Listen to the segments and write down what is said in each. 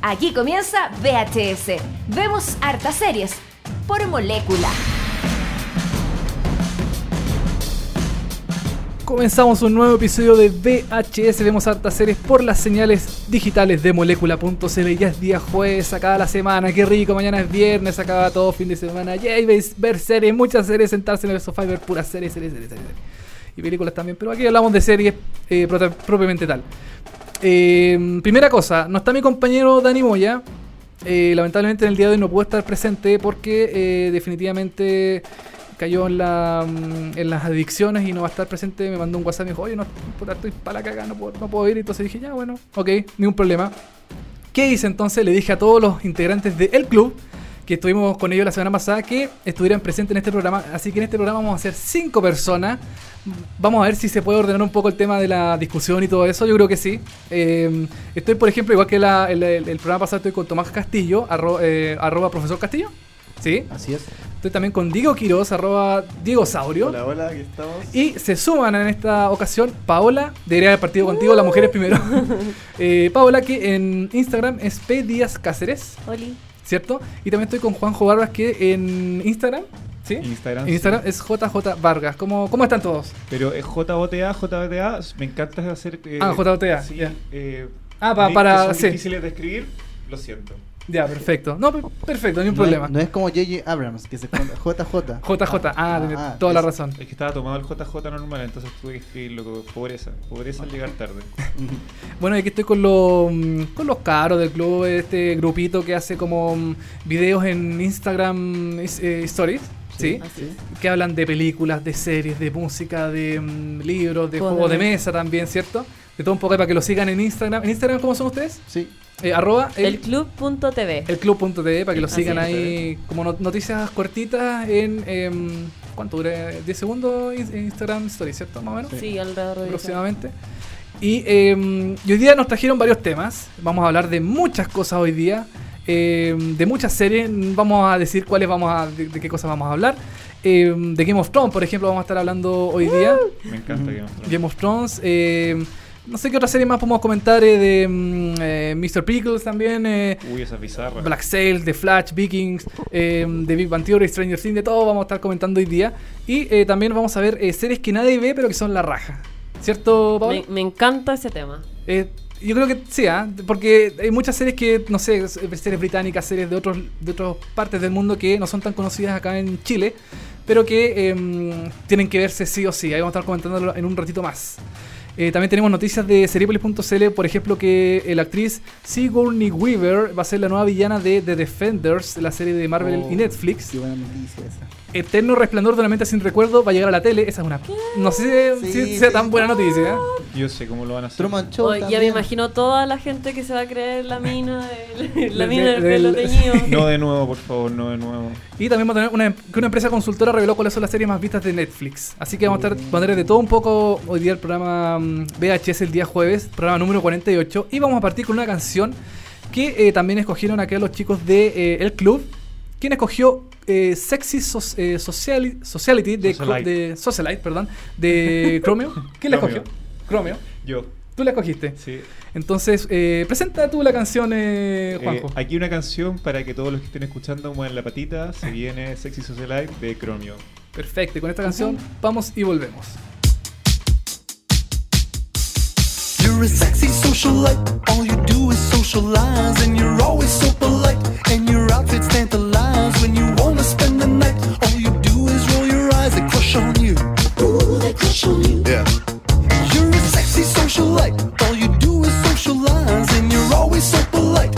Aquí comienza VHS. Vemos hartas series por molécula. Comenzamos un nuevo episodio de VHS. Vemos hartas series por las señales digitales de molécula.cl. Ya es día jueves, acaba la semana. Qué rico, mañana es viernes, acaba todo fin de semana. Yay, ver series, muchas series, sentarse en el sofá y ver puras series, series, series, series. Y películas también, pero aquí hablamos de series eh, propiamente tal. Eh, primera cosa, no está mi compañero Dani Moya. Eh, lamentablemente en el día de hoy no pudo estar presente porque eh, definitivamente cayó mm, en las adicciones y no va a estar presente. Me mandó un WhatsApp y me dijo, oye, no, estoy para la caga, no puedo, no puedo ir. Entonces dije, ya, bueno, ok, ningún problema. ¿Qué hice entonces? Le dije a todos los integrantes del club que estuvimos con ellos la semana pasada que estuvieran presentes en este programa. Así que en este programa vamos a hacer cinco personas. Vamos a ver si se puede ordenar un poco el tema de la discusión y todo eso. Yo creo que sí. Eh, estoy, por ejemplo, igual que la- el, el- el programa pasado, estoy con Tomás Castillo, arro- eh, arroba profesor Castillo. Sí. Así es. Estoy también con Diego Quiroz, arroba Diego Saurio. Hola, hola, aquí estamos. Y se suman en esta ocasión Paola, debería haber partido contigo, las mujeres primero. Eh, Paola, que en Instagram es P Díaz Cáceres, Oli. ¿cierto? Y también estoy con Juanjo Barbas, que en Instagram, ¿sí? Instagram. En Instagram es JJ Vargas. ¿Cómo, cómo están todos? Pero es JOTA, JOTA. Me encanta hacer. eh, Ah, JOTA, Sí, ya. eh, Ah, pa- para- son sí. difíciles de escribir, lo siento. Ya, perfecto. No, per- perfecto, ni un no problema. Es, no es como J.J. Abrams, que se esconde. JJ. JJ, ah, tiene Ah, toda la razón. Es que estaba tomado el JJ normal, entonces tuve que escribirlo pobreza. Pobreza al llegar tarde. Bueno, y aquí estoy con los, mm, con los caros del club, este grupito que hace como mm, videos en Instagram eh, Stories, ¿sí? Así. que hablan de películas, de series, de música, de mm, libros, de Juegos de mesa también, ¿cierto? De todo un poco para que lo sigan en Instagram. ¿En Instagram cómo son ustedes? Sí. Eh, arroba el, El club.tv. el club.tv para que lo Así sigan es. ahí como no- noticias cortitas en... em, ¿Cuánto dura? ¿10 segundos in- Instagram Stories, ¿cierto? Más o menos Sí, alrededor de eso. aproximadamente. Y, eh, y hoy día nos trajeron varios temas. Vamos a hablar de muchas cosas hoy día. Eh, de muchas series. Vamos a decir cuáles vamos a. de, de qué cosas vamos a hablar. Eh, de Game of Thrones, por ejemplo, vamos a estar hablando hoy día. Me encanta. Game of Thrones. Game of Thrones. eh, no sé qué otra serie más podemos comentar. eh, de mm, eh, Mr. Pickles también. eh, Uy, esa bizarra. Black Sails, The Flash, Vikings, eh, The Big Bang Theory, Stranger Things, de todo vamos a estar comentando hoy día. Y eh, también vamos a ver eh, series que nadie ve, pero que son la raja. ¿Cierto, Pablo? Me, me encanta ese tema. Eh, yo creo que sí, ¿ah? porque hay muchas series que, no sé, series británicas, series de otros de otras partes del mundo que no son tan conocidas acá en Chile, pero que em, tienen que verse sí o sí. Ahí vamos a estar comentándolo en un ratito más. Eh, también tenemos noticias de Seriepolis.cl, por ejemplo, que eh, la actriz Sigourney Weaver va a ser la nueva villana de The Defenders, la serie de Marvel Oh, y Netflix. Qué buena noticia esa. Eterno Resplandor de una mente sin recuerdo va a llegar a la tele. Esa es una. No sé si Sí, sea sí. tan buena noticia. ¿eh? Yo sé cómo lo van a hacer. Truman Show. Ya me imagino toda la gente que se va a creer la mina del, la mina del del- pelo teñido. No de nuevo, por favor, no de nuevo. Y también vamos a tener una, que una empresa consultora reveló cuáles son las series más vistas de Netflix. Así que vamos a estar poner de todo un poco hoy día el programa mm, VHS el día jueves, programa número 48. Y vamos a partir con una canción que eh, también escogieron acá los chicos de eh, El Club. ¿Quién escogió eh, Sexy eh, Sociali- Sociality de, Socialite. de Socialite, perdón, de Chromeo? ¿Quién la Chromeo. escogió? Chromeo. Yo, Tú la escogiste. sí. Entonces, eh, presenta tú la canción, eh, Eh, Juanjo. aquí una canción para que todos los que estén escuchando muevan la patita. Se viene Sexy Socialite de Chromio. Perfecto, y con esta canción vamos y volvemos. You're a sexy socialite. All you do socialize, and you're always so polite. And your outfits tantalize when you wanna spend the night. All you do is roll your eyes, they crush on you. Ooh, they crush on you. Yeah. You're a sexy socialite. All you do is socialize, and you're always so polite.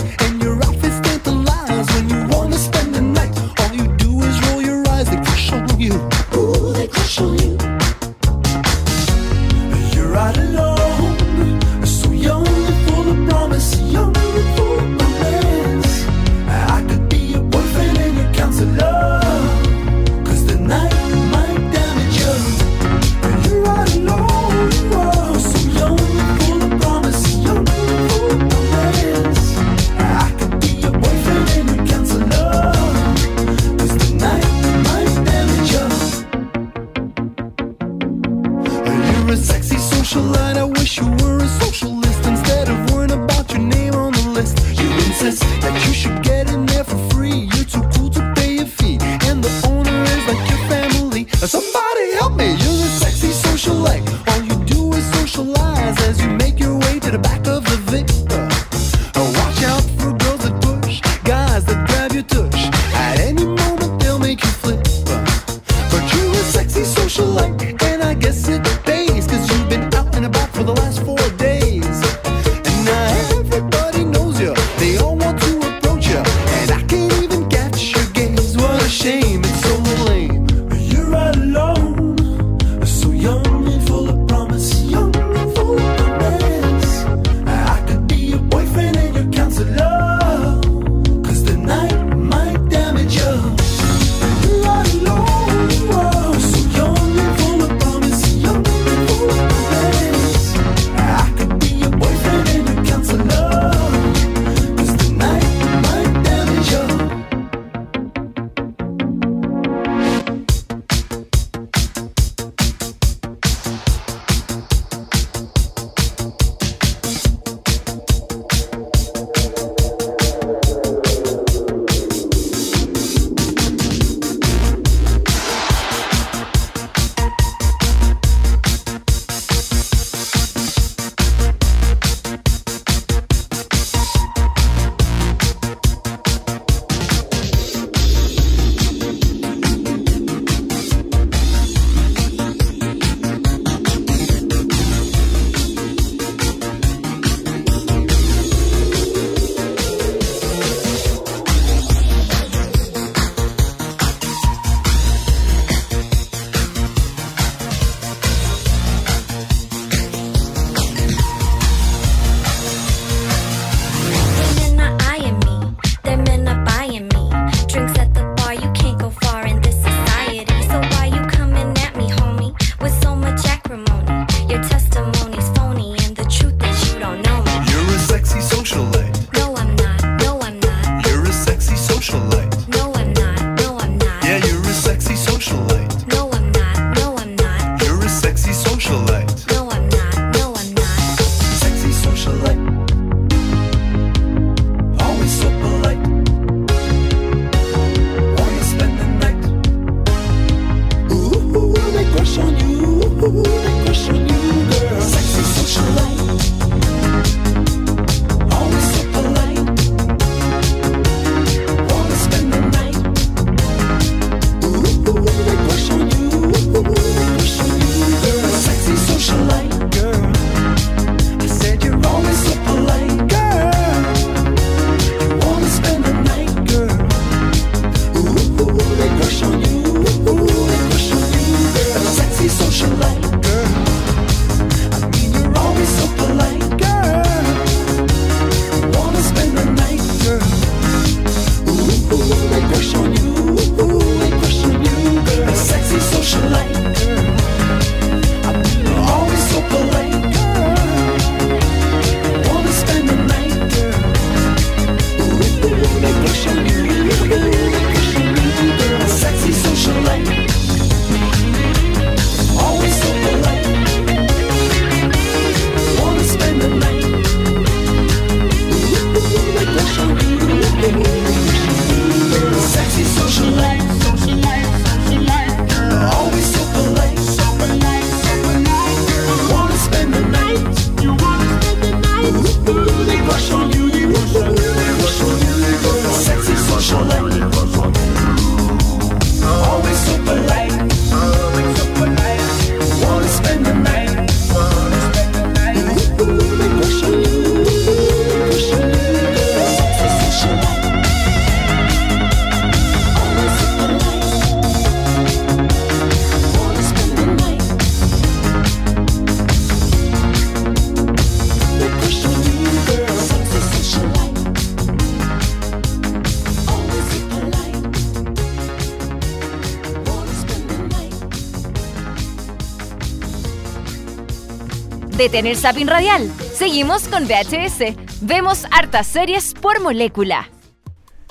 Detén el zapping radial. Seguimos con VHS. Vemos hartas series por molécula.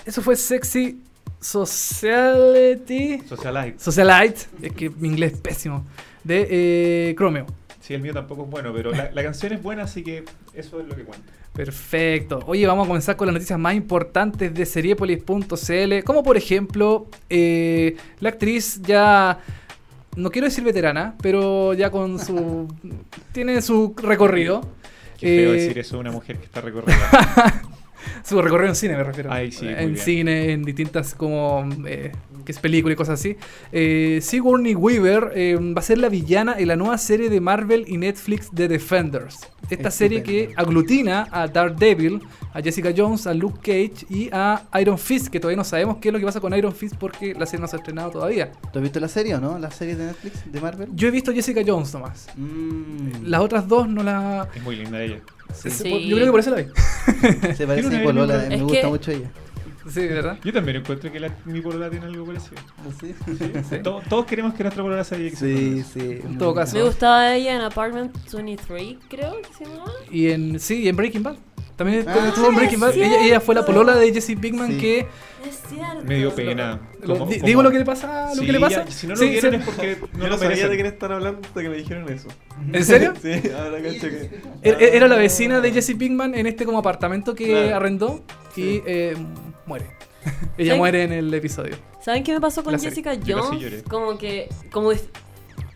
Eso fue Sexy Sociality. Socialite. Socialite. Es que mi inglés es pésimo. De eh, Chromeo. Sí, el mío tampoco es bueno, pero la, la canción es buena, así que eso es lo que cuenta. Perfecto. Oye, vamos a comenzar con las noticias más importantes de seriepolis.cl. Como por ejemplo, eh, la actriz ya. No quiero decir veterana, pero ya con su. tiene su recorrido. Qué feo Eh, decir eso de una mujer que está recorrida. Su recorrido en cine, me refiero. Ay, sí, en bien. cine, en distintas como eh, que es película y cosas así. Eh, Sigourney Weaver eh, va a ser la villana en la nueva serie de Marvel y Netflix The Defenders. Esta serie que aglutina a Daredevil, a Jessica Jones, a Luke Cage y a Iron Fist, que todavía no sabemos qué es lo que pasa con Iron Fist porque la serie no se ha estrenado todavía. ¿Tú has visto la serie o no? ¿La serie de Netflix de Marvel? Yo he visto Jessica Jones nomás. Mm. Las otras dos no la... es muy linda ella. Sí. Yo creo que por eso la vi. Se parece a Polola, me gusta que- mucho ella. Sí, ¿verdad? Yo también encuentro que la, mi polola tiene algo parecido. Sí, Sí. To- Todos queremos que nuestra polola sea sí. Sí. En todo caso. Me gustaba ella en Apartment 23, creo que se llamaba. Y en sí, y en Breaking Bad. También Ah, estuvo en Breaking Bad. Ella, ella fue la polola de Jesse Pinkman Sí. que Es cierto. Me dio pena. digo lo que le pasa, lo Sí, que le pasa. ya, si no lo Sí, vieron sí. es porque no Yo lo sabía merecen. de quién están hablando hasta que me dijeron eso. ¿En serio? Sí, ahora cacho que. Era, era la vecina de Jesse Pinkman en este como apartamento que Claro. arrendó y Sí. eh, muere. Ella muere en el episodio. ¿Saben qué me pasó con La serie. Jessica Yo casi Jones? lloré. Como que. Como es-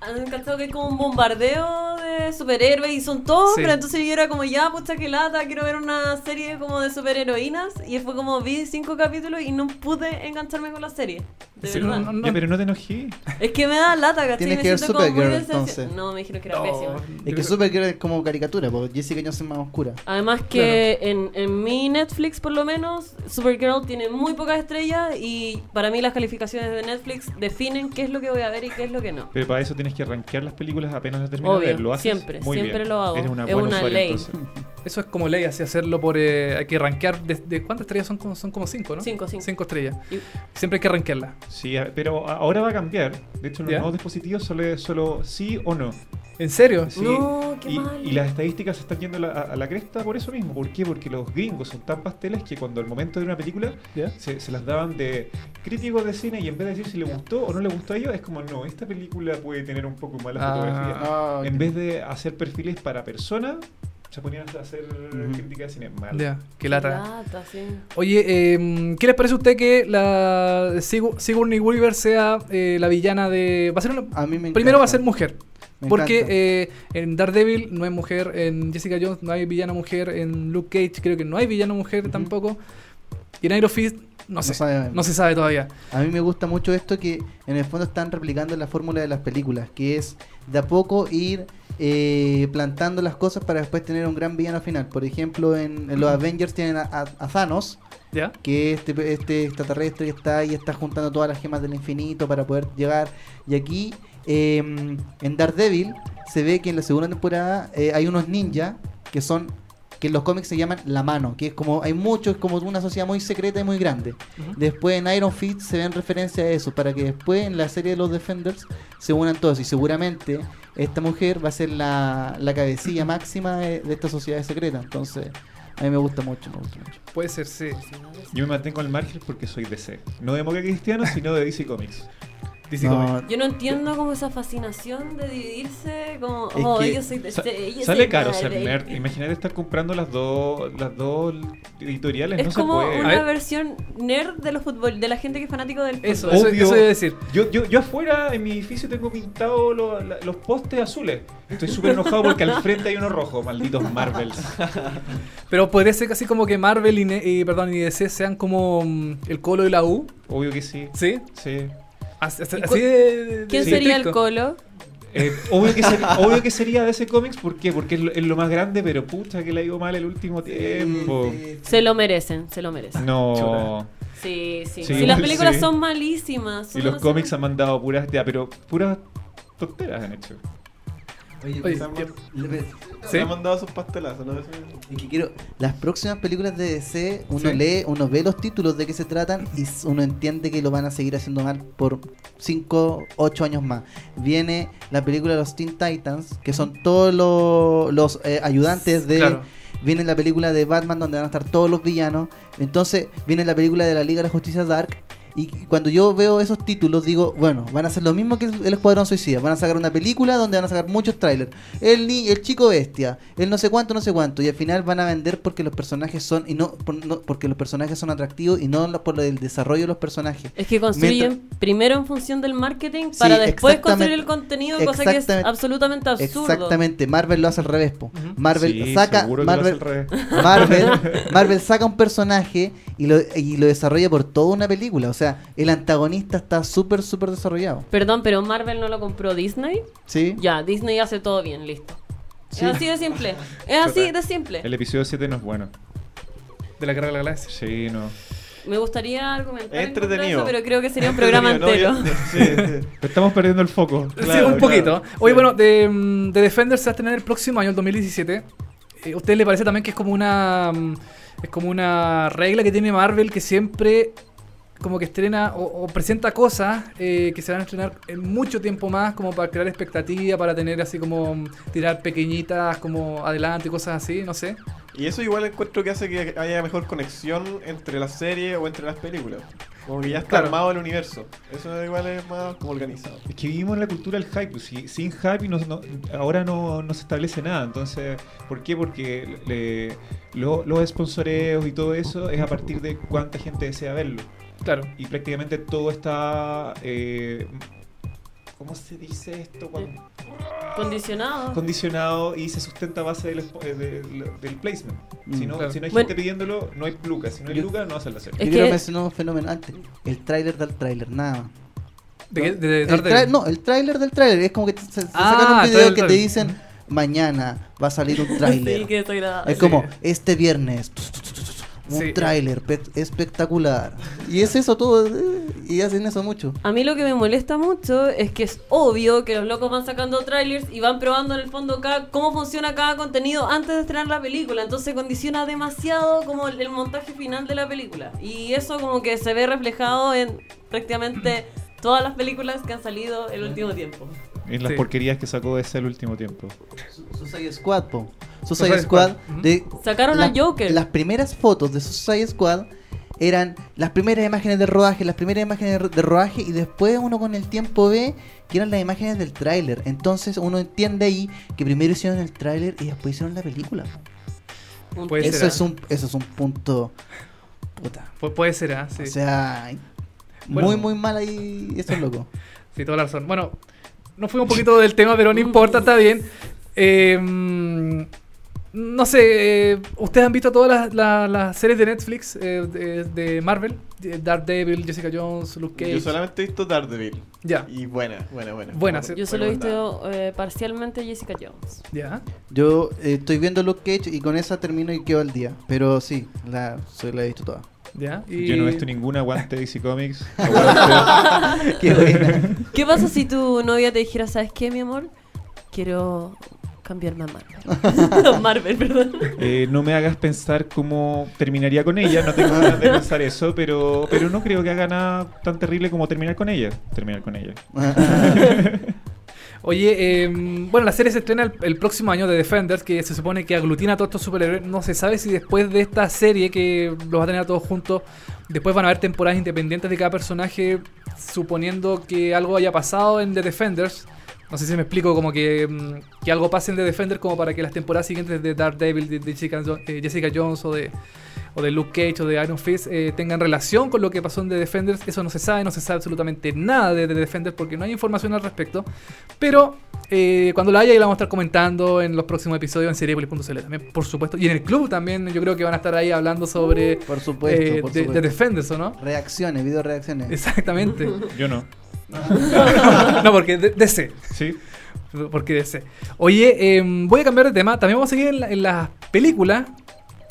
han cachado que hay como un bombardeo de superhéroes y son todos, Sí. pero entonces yo era como, ya, pucha que lata, quiero ver una serie como de superheroínas. Y fue como, vi cinco capítulos y no pude engancharme con la serie. De Sí, verdad. no, no, Ya, pero no te enojé. Es que me da lata, ¿cachai? Tienes Me que ver siento como muy Supergirl, entonces. No, me dijeron que era no. pésima. Es que Supergirl es como caricatura, porque Jessica Jones es más oscura. Además que en, en mi Netflix por lo menos, Supergirl tiene muy pocas estrellas y para mí las calificaciones de Netflix definen qué es lo que voy a ver y qué es lo que no. Pero para eso tienes que rankear las películas apenas las terminas de Obvio, ver. ¿Lo haces? siempre, Muy siempre bien. lo hago. Eres una Es buena una usuaria, ley. entonces. Eso es como ley, así hacerlo por. eh, hay que rankear. De, de- ¿Cuántas estrellas son? Como, son como cinco, ¿no? Cinco, cinco. Cinco estrellas. Y- Siempre hay que rankearla. Sí, pero ahora va a cambiar. De hecho, en los ¿Ya? nuevos dispositivos solo es solo sí o no. ¿En serio? Sí, No, qué y, mal. y las estadísticas se están yendo a la, a la cresta por eso mismo. ¿Por qué? Porque los gringos son tan pasteles que cuando al momento de una película se, se las daban de críticos de cine y en vez de decir si le gustó o no le gustó a ellos, es como, no, esta película puede tener un poco mala Ah. fotografía. Ah, En vez de hacer perfiles para personas, se ponían a hacer crítica de cine mal. Ya, qué lata. Lata, sí. Oye, eh, ¿qué les parece a usted que la Sigourney Weaver sea eh, la villana de... Va a ser una- A mí me Primero va a ser mujer. Me Porque eh, en Daredevil no hay mujer, en Jessica Jones no hay villana mujer, en Luke Cage creo que no hay villana mujer tampoco. Y en Iron Fist no, No sé, sabemos. no se sabe todavía. A mí me gusta mucho esto que en el fondo están replicando la fórmula de las películas, que es de a poco ir eh, plantando las cosas para después tener un gran villano final. Por ejemplo, en, en los Avengers tienen a, a- a Thanos, ¿Ya? que es este, este extraterrestre que está ahí, está juntando todas las gemas del infinito para poder llegar. Y aquí, eh, en Daredevil, se ve que en la segunda temporada eh, hay unos ninjas que son que en los cómics se llaman la mano, que es como, hay muchos, es como una sociedad muy secreta y muy grande. Después en Iron Fist se ven referencia a eso, para que después en la serie de los Defenders se unan todos. Y seguramente esta mujer va a ser la, la cabecilla máxima de, de esta sociedad secreta. Entonces, a mí me gusta mucho, me gusta mucho. Puede ser, sí. Yo me mantengo al margen porque soy DC. No de Moca Cristiano, sino de DC Comics. DC No, Comics. Yo no entiendo como esa fascinación de dividirse como, Es oh, que yo soy de Sa- este, sale caro ser nerd. Imagínate estar comprando las dos las dos editoriales. Es no como se puede. A una ver. versión nerd de los fútbol, de la gente que es fanático del fútbol. Eso, eso, Obvio. eso iba a decir. Yo, yo, yo afuera en mi edificio tengo pintado lo- la- los postes azules. Estoy súper enojado porque al frente hay uno rojo, malditos Marvels. Pero podría ser casi como que Marvel y, perdón, y DC sean como mm, el Colo y la U. Obvio que sí. ¿Sí? Sí. Así, así ¿Y cu- de- de- ¿Quién de sería el colo? Eh, obvio, que ser- obvio que sería de ese cómics, ¿por qué? Porque es lo, es lo más grande, pero pucha que le ha ido mal el último tiempo. Se lo merecen, se lo merecen. No. Sí, sí. Sí, Si las películas sí. son malísimas. Y son los demasiado- cómics han mandado puras, ya, pero puras tonteras han hecho. Oye, Oye, Se han, ¿qué- le- ¿Sí? se han mandado sus pastelazos, ¿no? Eso- Es que quiero. Las próximas películas de DC, uno Sí. lee, uno ve los títulos de qué se tratan y uno entiende que lo van a seguir haciendo mal por 5, 8 años más. Viene la película de los Teen Titans, que son todos los, los eh, ayudantes de. Claro. Viene la película de Batman, donde van a estar todos los villanos. Entonces, viene la película de la Liga de la Justicia Dark. Y cuando yo veo esos títulos, digo, bueno, van a hacer lo mismo que el Escuadrón Suicida. Van a sacar una película donde van a sacar muchos trailers. El, ni el chico bestia, el no sé cuánto, no sé cuánto. Y al final van a vender porque los personajes son, y no, por- no- porque los personajes son atractivos y no por el desarrollo de los personajes. Es que construyen primero en función del marketing para después construir el contenido, cosa que es Exactamente. absolutamente absurdo. Exactamente, Marvel lo hace al revés. po. Marvel Sí, saca revés. Marvel, Marvel saca un personaje y lo, y lo desarrolla por toda una película. O sea, el antagonista está súper, súper desarrollado. Perdón, pero Marvel no lo compró Disney. ¿Sí? Ya, Disney hace todo bien, listo. Sí. Es así de simple. Es así de simple. El episodio 7 no es bueno. De la Guerra de la Galaxia. Sí, no. Me gustaría argumentar. En entretenido. eso, pero creo que sería un programa entero. ¿no? Yo- sí, sí. Estamos perdiendo el foco. Sí, Claro, un poquito. claro. Oye, Sí. bueno, de, mm, de Defender se va a estrenar el próximo año, el 2017. Eh, ¿A usted le parece también que es como una mm, es como una regla que tiene Marvel que siempre como que estrena o, o presenta cosas eh, que se van a estrenar en mucho tiempo más como para crear expectativa, para tener así como mm, tirar pequeñitas como adelante y cosas así, no sé. Y eso igual encuentro que hace que haya mejor conexión entre las series o entre las películas. Como que ya está Claro. armado el universo. Eso igual es más como organizado. Es que vivimos en la cultura del hype. pues, si- sin hype no- no- ahora no, no se establece nada. Entonces, ¿por qué? Porque le- lo- los sponsoreos y todo eso es a partir de cuánta gente desea verlo. Claro. Y prácticamente todo está... eh, ¿Cómo se dice esto? Cuando- Condicionado. condicionado y se sustenta a base del, eh, del, del placement. Si Mm, no, claro. si no hay Bueno. gente pidiéndolo, no hay lucas. Si no hay lucas, no hacen la serie. Es Yo quiero que- mencionar un fenómeno antes. El tráiler del tráiler, nada más. ¿De, qué? de, de El no, el tráiler del tráiler. Es como que te- se, se Ah, sacan un video que te dicen mañana va a salir un tráiler. Sí, que estoy grabada. Es como este viernes un Sí. tráiler pe- espectacular. Y es eso todo. eh, Y hacen eso mucho. A mí lo que me molesta mucho es que es obvio que los locos van sacando trailers y van probando en el fondo cada- cómo funciona cada contenido antes de estrenar la película. Entonces condiciona demasiado como el, el montaje final de la película. Y eso como que se ve reflejado en prácticamente todas las películas que han salido el último tiempo. En las Sí. porquerías que sacó ese el último tiempo. Suicide Squad, po. Suicide Suicide Squad. Squad. de, Sacaron la- Joker. Las primeras fotos de Suicide Squad eran las primeras imágenes de rodaje, las primeras imágenes de, rodaje y después uno con el tiempo ve que eran las imágenes del tráiler. Entonces uno entiende ahí que primero hicieron el tráiler y después hicieron la película. Puede Eso ser, es un eso es un punto puta. Pu- puede ser, ¿ah? Sí. O sea, Bueno. muy muy mal ahí eso es loco. Sí, toda la razón. Bueno, nos fuimos un poquito del tema, pero no importa, está bien. Eh, no sé, eh, ¿ustedes han visto todas las, las- las series de Netflix eh, de, de Marvel? De Daredevil, Jessica Jones, Luke Cage. Yo solamente he visto Daredevil. Ya, Y buena, buena, buena. Buena, sí. Yo solo he visto eh, parcialmente Jessica Jones. ya. Yo eh, estoy viendo Luke Cage y con esa termino y quedo al día. Pero sí, la, soy, la he visto toda. Ya. Y... Yo no he visto ninguna aguante DC Comics. Aguante. Qué buena. ¿Qué pasa si tu novia te dijera, ¿sabes qué, mi amor? Quiero cambiarme a Marvel. Marvel, perdón. Eh, no me hagas pensar cómo terminaría con ella. No tengo ganas de pensar eso, pero, pero no creo que haga nada tan terrible como terminar con ella. Terminar con ella. Oye, eh, bueno, la serie se estrena el, el próximo año de Defenders, que se supone que aglutina a todos estos superhéroes. No se sabe si después de esta serie, que los va a tener a todos juntos, después van a haber temporadas independientes de cada personaje, suponiendo que algo haya pasado en The Defenders. No sé si me explico, como que, mm, que algo pase en The Defenders como para que las temporadas siguientes de Daredevil, de, de Jessica, eh, Jessica Jones o de, o de Luke Cage o de Iron Fist eh, tengan relación con lo que pasó en The Defenders. Eso no se sabe, no se sabe absolutamente nada de The Defenders porque no hay información al respecto. Pero eh, cuando la haya, ahí la vamos a estar comentando en los próximos episodios en seriepolis.cl también, por supuesto. Y en el club también, yo creo que van a estar ahí hablando sobre Por supuesto, eh, por de, supuesto. de Defenders, ¿o no? Reacciones, video reacciones. Exactamente. Yo no. no, porque de- DC. Sí. Porque DC. Oye, em, voy a cambiar de tema. También vamos a seguir en, la- en las películas.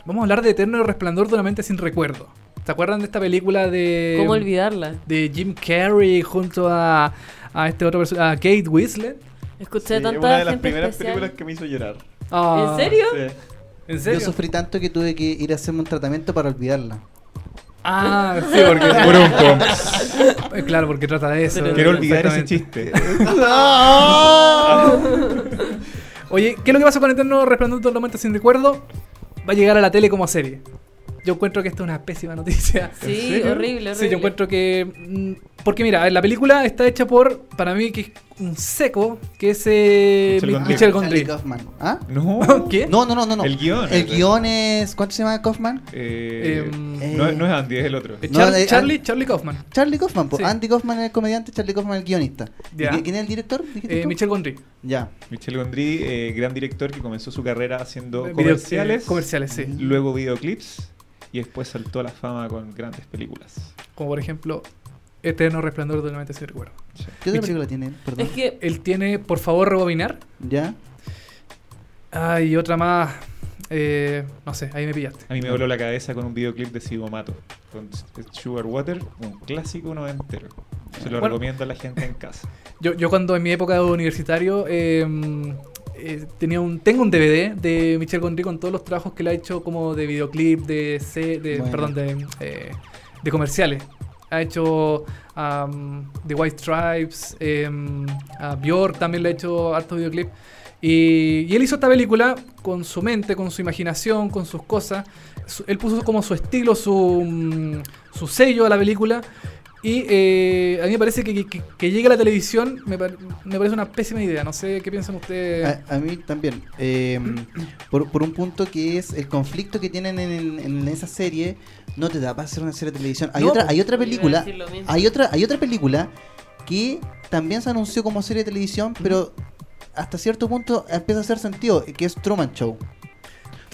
Vamos a hablar de Eterno Resplandor de una mente sin recuerdo. ¿Se acuerdan de esta película de. ¿Cómo olvidarla? de Jim Carrey junto a, a este otro a Kate Winslet. Escuché Sí, tanta una de las gente primeras especial. películas que me hizo llorar. Ah, ¿En serio? Sí. ¿En Yo serio? sufrí tanto que tuve que ir a hacerme un tratamiento para olvidarla. Ah, sí, porque. Eh, claro, porque trata de eso. Quiero olvidar ese chiste. Oye, ¿qué es lo que pasa con Eterno Resplandor de Tormenta sin recuerdo? Va a llegar a la tele como serie. Yo encuentro que esto es una pésima noticia. Sí, horrible, horrible. Sí, yo encuentro que. mm, Porque mira, la película está hecha por, para mí, que es un seco, que es eh, Michel Mi- Gondry. ¿Ah? No. ¿Qué? No, no, no, no, no. El guion. El guion es. ¿Cuánto se llama Kaufman? Eh, Em, no, no es Andy, es el otro. Eh, No, Char- eh, Charlie, Charlie Kaufman. Charlie Kaufman. Sí. Andy Kaufman es el comediante, Charlie Kaufman es el guionista. ¿Y Ya. qui- ¿Quién es el director? Eh? Michel Gondry. Ya. Michel Gondry, eh, gran director que comenzó su carrera haciendo comerciales, eh, comerciales, sí. luego videoclips y después saltó a la fama con grandes películas. Como por ejemplo, Eterno Resplandor de Tormenta sin recuerdo. ¿Qué otra película tiene? Perdón. Es que Él tiene, por favor, rebobinar. Ya. Ah, y otra más. eh, no sé, ahí me pillaste. A mí me voló la cabeza con un videoclip de Sigo Mato, con Sugar Water, un clásico noventero. Se lo Bueno. recomiendo a la gente en casa. Yo, yo cuando en mi época de universitario eh, eh, tenía un, tengo un DVD de Michel Gondry con todos los trabajos que le ha hecho como de videoclip, de, se- de Bueno. perdón, de, eh, de comerciales. Ha hecho um, The White Stripes, em, a Björk también le ha hecho hartos videoclips. Y, y él hizo esta película con su mente, con su imaginación, con sus cosas. Su- él puso como su estilo, su, mm, su sello a la película. Y eh, a mí me parece que, que, que llegue a la televisión me, par- me parece una pésima idea. No sé qué piensan ustedes. A, a mí también. Eh, por, por un punto que es el conflicto que tienen en, en esa serie, no te da para hacer una serie de televisión. Hay No, otra, hay otra película. Hay otra, hay otra película que también se anunció como serie de televisión, pero hasta cierto punto empieza a hacer sentido, que es Truman Show.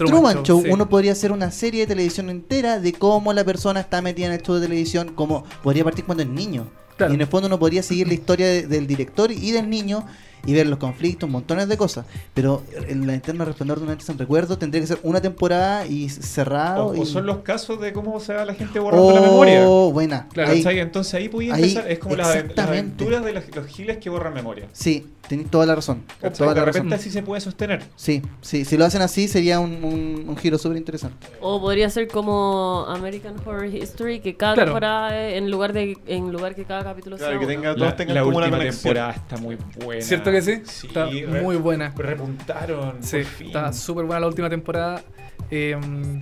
Truman, Show, sí. uno podría hacer una serie de televisión entera de cómo la persona está metida en el show de televisión, como podría partir cuando es niño. Claro. Y en el fondo uno podría seguir la historia de- del director y del niño y ver los conflictos, montones de cosas. Pero en la eterna resplandor de una sin recuerdo tendría que ser una temporada y cerrado. O, y... o son los casos de cómo se va la gente borrando la memoria. Oh, buena. Claro, Ahí-. Entonces ahí podía ahí, empezar. Es como las, aventuras de los, los giles que borran memoria. Sí, tenéis toda la razón. Toda De la repente razón. así se puede sostener. Sí, sí, si lo hacen así sería un, un- un giro súper interesante. O podría ser como American Horror History, que cada Claro. temporada es en lugar de en lugar que cada capítulo Claro, sea que tenga, La, todos tengan la como una última temporada está muy buena. ¿Cierto que sí? Sí, Está muy buena. Repuntaron. Sí, por fin. está súper buena la última temporada. eh,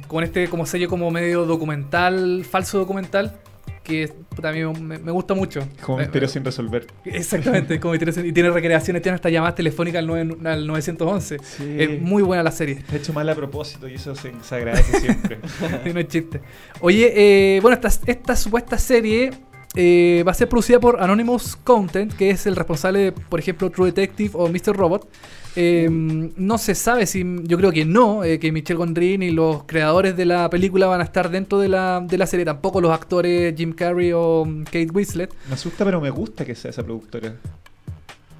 con este como sello como medio documental, falso documental, que también me, me gusta mucho. Como misterio sin resolver. Exactamente, como misterio sin- y tiene recreaciones, tiene hasta llamadas telefónicas al, nueve- al 911. Sí. Es muy buena la serie. Está hecho mal a propósito y eso se, se agradece siempre. No es chiste. Oye, eh, bueno, esta, esta supuesta serie eh, va a ser producida por Anonymous Content, que es el responsable por ejemplo, True Detective o Mr. Robot. Eh, no se sabe si, yo creo que no, eh, que Michelle Gondry ni los creadores de la película van a estar dentro de la, de la serie, tampoco los actores Jim Carrey o mm, Kate Winslet. Me asusta, pero me gusta que sea esa productora.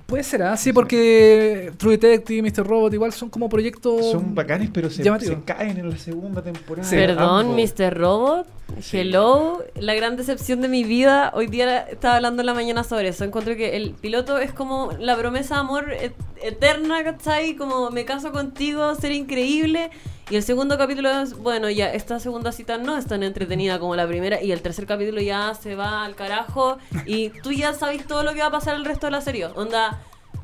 Puede ser, ¿ah? sí, porque True Detective y Mr. Robot igual son como proyectos... Son bacanes, pero se, caen en la segunda temporada. Sí. Perdón, ambos. Mr. Robot. Sí. Hello. La gran decepción de mi vida. Hoy día estaba hablando en la mañana sobre eso. Encuentro que el piloto es como la promesa de amor et- eterna, ¿cachai? Como me caso contigo, ser increíble. Y el segundo capítulo es, bueno, ya, esta segunda cita no es tan entretenida como la primera. Y el tercer capítulo ya se va al carajo. Y tú ya sabes todo lo que va a pasar el resto de la serie. Onda.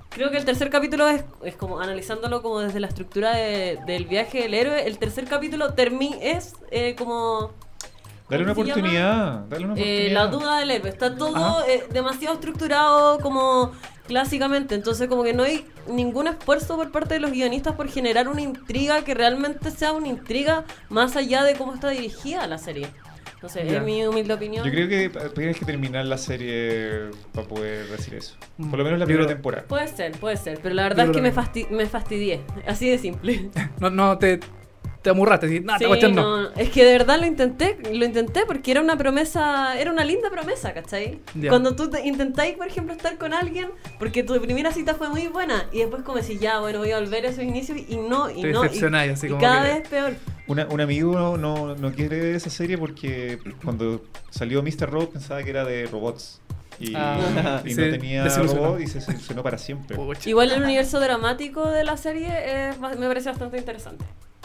Creo que el tercer capítulo es, es como analizándolo como desde la estructura de- del viaje del héroe. El tercer capítulo termi es eh, como Dale una oportunidad. Dale una eh, oportunidad. la duda del héroe. Está todo eh, demasiado estructurado como clásicamente. Entonces como que no hay ningún esfuerzo por parte de los guionistas por generar una intriga que realmente sea una intriga más allá de cómo está dirigida la serie. No sé, es mi humilde opinión. Yo creo que tienes que terminar la serie para poder decir eso. Mm. Por lo menos la primera temporada. Puede ser, puede ser. Pero la verdad es que me, fasti- me fastidié. Así de simple. No, no, te, te amurraste, no, Sí, cuestión no. no, Es que de verdad lo intenté, lo intenté porque era una promesa, era una linda promesa, ¿cachai? Ya. Cuando tú te- intentáis, por ejemplo, estar con alguien porque tu primera cita fue muy buena y después como decís, ya, bueno, voy a volver a esos inicios y no, y Te no. Y, así y como cada que- vez peor. Una- un amigo no, no, no quiere ver esa serie porque cuando salió Mr. Robot pensaba que era de robots. Y, Ah, y se no tenía robot y se solucionó para siempre. Igual el universo dramático de la serie es me parece bastante interesante.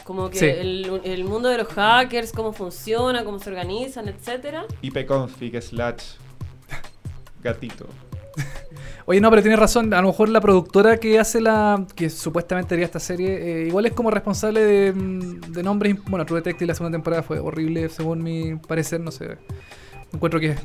Como que Sí. el, el mundo de los hackers, cómo funciona, cómo se organizan, etcétera. IPconfig slash gatito. Oye, no, pero tienes razón. A lo mejor la productora que hace la. que supuestamente haría esta serie, eh, igual es como responsable de, mm, de nombres. Bueno, True Detective la segunda temporada fue horrible, según mi parecer. No sé. Encuentro que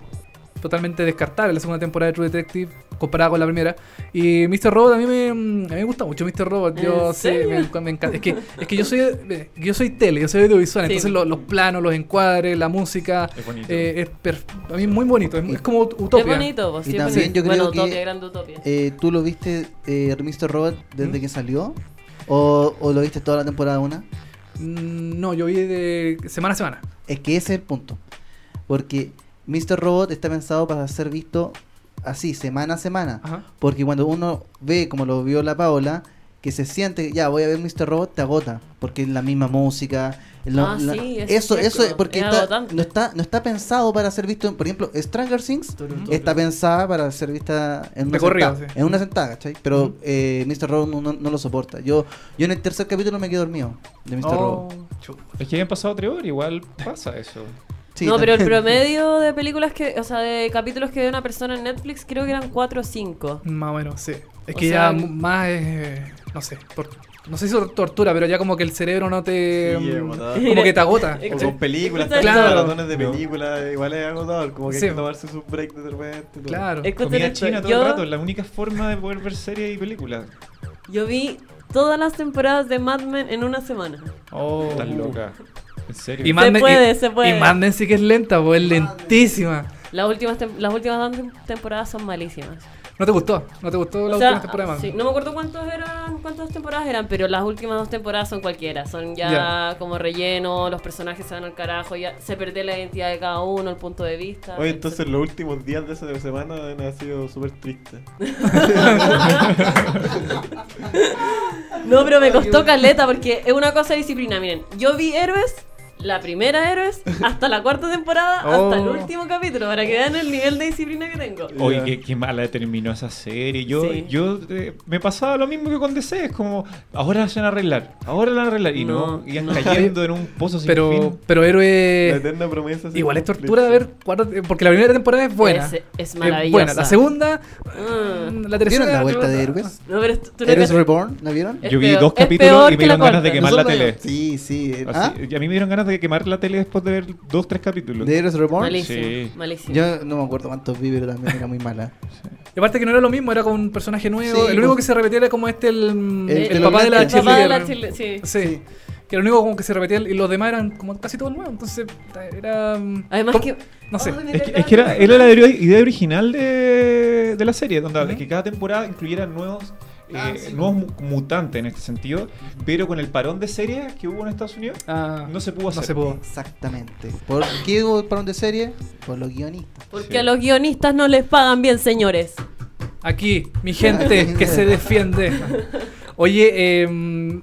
totalmente descartable la segunda temporada de True Detective comparada con la primera. Y Mr. Robot a mí me, a mí me gusta mucho Mr. Robot. Yo ¿En sí, serio? me, enc- me encanta. Es que, es que yo soy eh, yo soy tele, yo soy audiovisual. Sí. Entonces lo- los planos, los encuadres, la música. Es bonito. eh, es per- a mí muy bonito. Es, es como utopia. Es bonito, pues, Y es también yo creo bueno, que- Utopia, grande Utopia. Eh, ¿Tú lo viste, eh, Mr. Robot, desde ¿Mm? que salió? ¿O, ¿O lo viste toda la temporada una? Mm, No, yo vi de semana a semana. Es que ese es el punto. Porque Mr. Robot está pensado para ser visto así, semana a semana. Ajá. Porque cuando uno ve, como lo vio la Paola, que se siente, ya voy a ver Mr. Robot, te agota. Porque es la misma música. la- Ah, la- sí, es eso, cierto, eso es porque es está- no, está, no está pensado para ser visto. Por ejemplo, Stranger Things está pensada para ser vista en una sentada. sí. En una sentada, ¿cachai? Pero eh, Mr. Robot no, lo soporta. Yo, yo en el tercer capítulo me quedé dormido de Mr. Oh, Robot. Es que habían pasado tres horas, igual pasa eso. Sí, no, pero el promedio de películas que, o sea, de capítulos que ve una persona en Netflix creo que eran 4 o 5. Más o menos, sí. Es O que sea, ya más es. eh, No sé. no sé si es tortura, pero ya como que el cerebro no te. Sí, mm, como que te agota. O con películas, Claro. maratones de películas, igual es agotador, como que Sí. hay que tomarse su break de repente. todo. Claro. Comida china todo yo- el rato, es la única forma de poder ver series y películas. Yo vi todas las temporadas de Mad Men en una semana. Oh. Estás loca. En serio. Y Mad Men- puede, y- se puede. Y Mad Men sí que es lenta, pues es lentísima. Las últimas, las últimas dos tem- temporadas son malísimas. ¿No te gustó? ¿No te gustó la O sea, última temporada sí, no me acuerdo cuántos eran, cuántas temporadas eran, pero las últimas dos temporadas son cualquiera. Son ya, Ya. como relleno, los personajes se van al carajo, ya se perdió la identidad de cada uno, el punto de vista. Oye, entonces los últimos días de esa semana han sido súper tristes. No, pero me costó caleta porque es una cosa de disciplina. Miren, yo vi Héroes, la primera Héroes, hasta la cuarta temporada, hasta el Oh. último capítulo, para que vean el nivel de disciplina que tengo. Oye, qué, qué mala terminó esa serie. Yo, Sí. yo eh, me pasaba lo mismo que con DC. Es como, ahora se van a arreglar, ahora la van a arreglar. Y no, No, iban no. cayendo en un pozo sin Pero, fin. pero La héroe. eterna promesa. se Igual es tortura ver cuatro- Porque la primera temporada es buena. Es, es maravillosa. buena. La segunda. Mm. La tercera. ¿Vieron la vuelta de Héroes? No, pero tú- tú no Héroes Reborn, ¿la vieron? Yo vi dos capítulos y me la dieron ganas de cuarta. quemar la tele. Sí, sí. ¿Ah? y a mí me dieron ganas de quemar la tele después de ver dos, tres capítulos. ¿De Héroes Reborn? Malísimo, Sí. malísimo. Yo no me acuerdo cuántos vi, pero también era muy mala. Y aparte que no era lo mismo, era con un personaje nuevo. Sí, el único pues. que se repetía era como este, el, El- el, el papá de la papá de la chile- sí. Sí. Que era lo único como que se repetía y los demás eran como casi todo nuevo. Entonces era. Además como- que... No sé. Es que, cargaba es que era, era la idea original de, de la serie, donde que cada temporada incluyera nuevos, eh, Ah, sí. nuevos mu- mutantes en este sentido, pero con el parón de series que hubo en Estados Unidos, Ah, no se pudo no hacer. se pudo. Exactamente. ¿Por qué hubo parón de serie? Por los guionistas. Porque Sí. a los guionistas no les pagan bien, señores. Aquí, mi gente que se defiende. Oye, eh,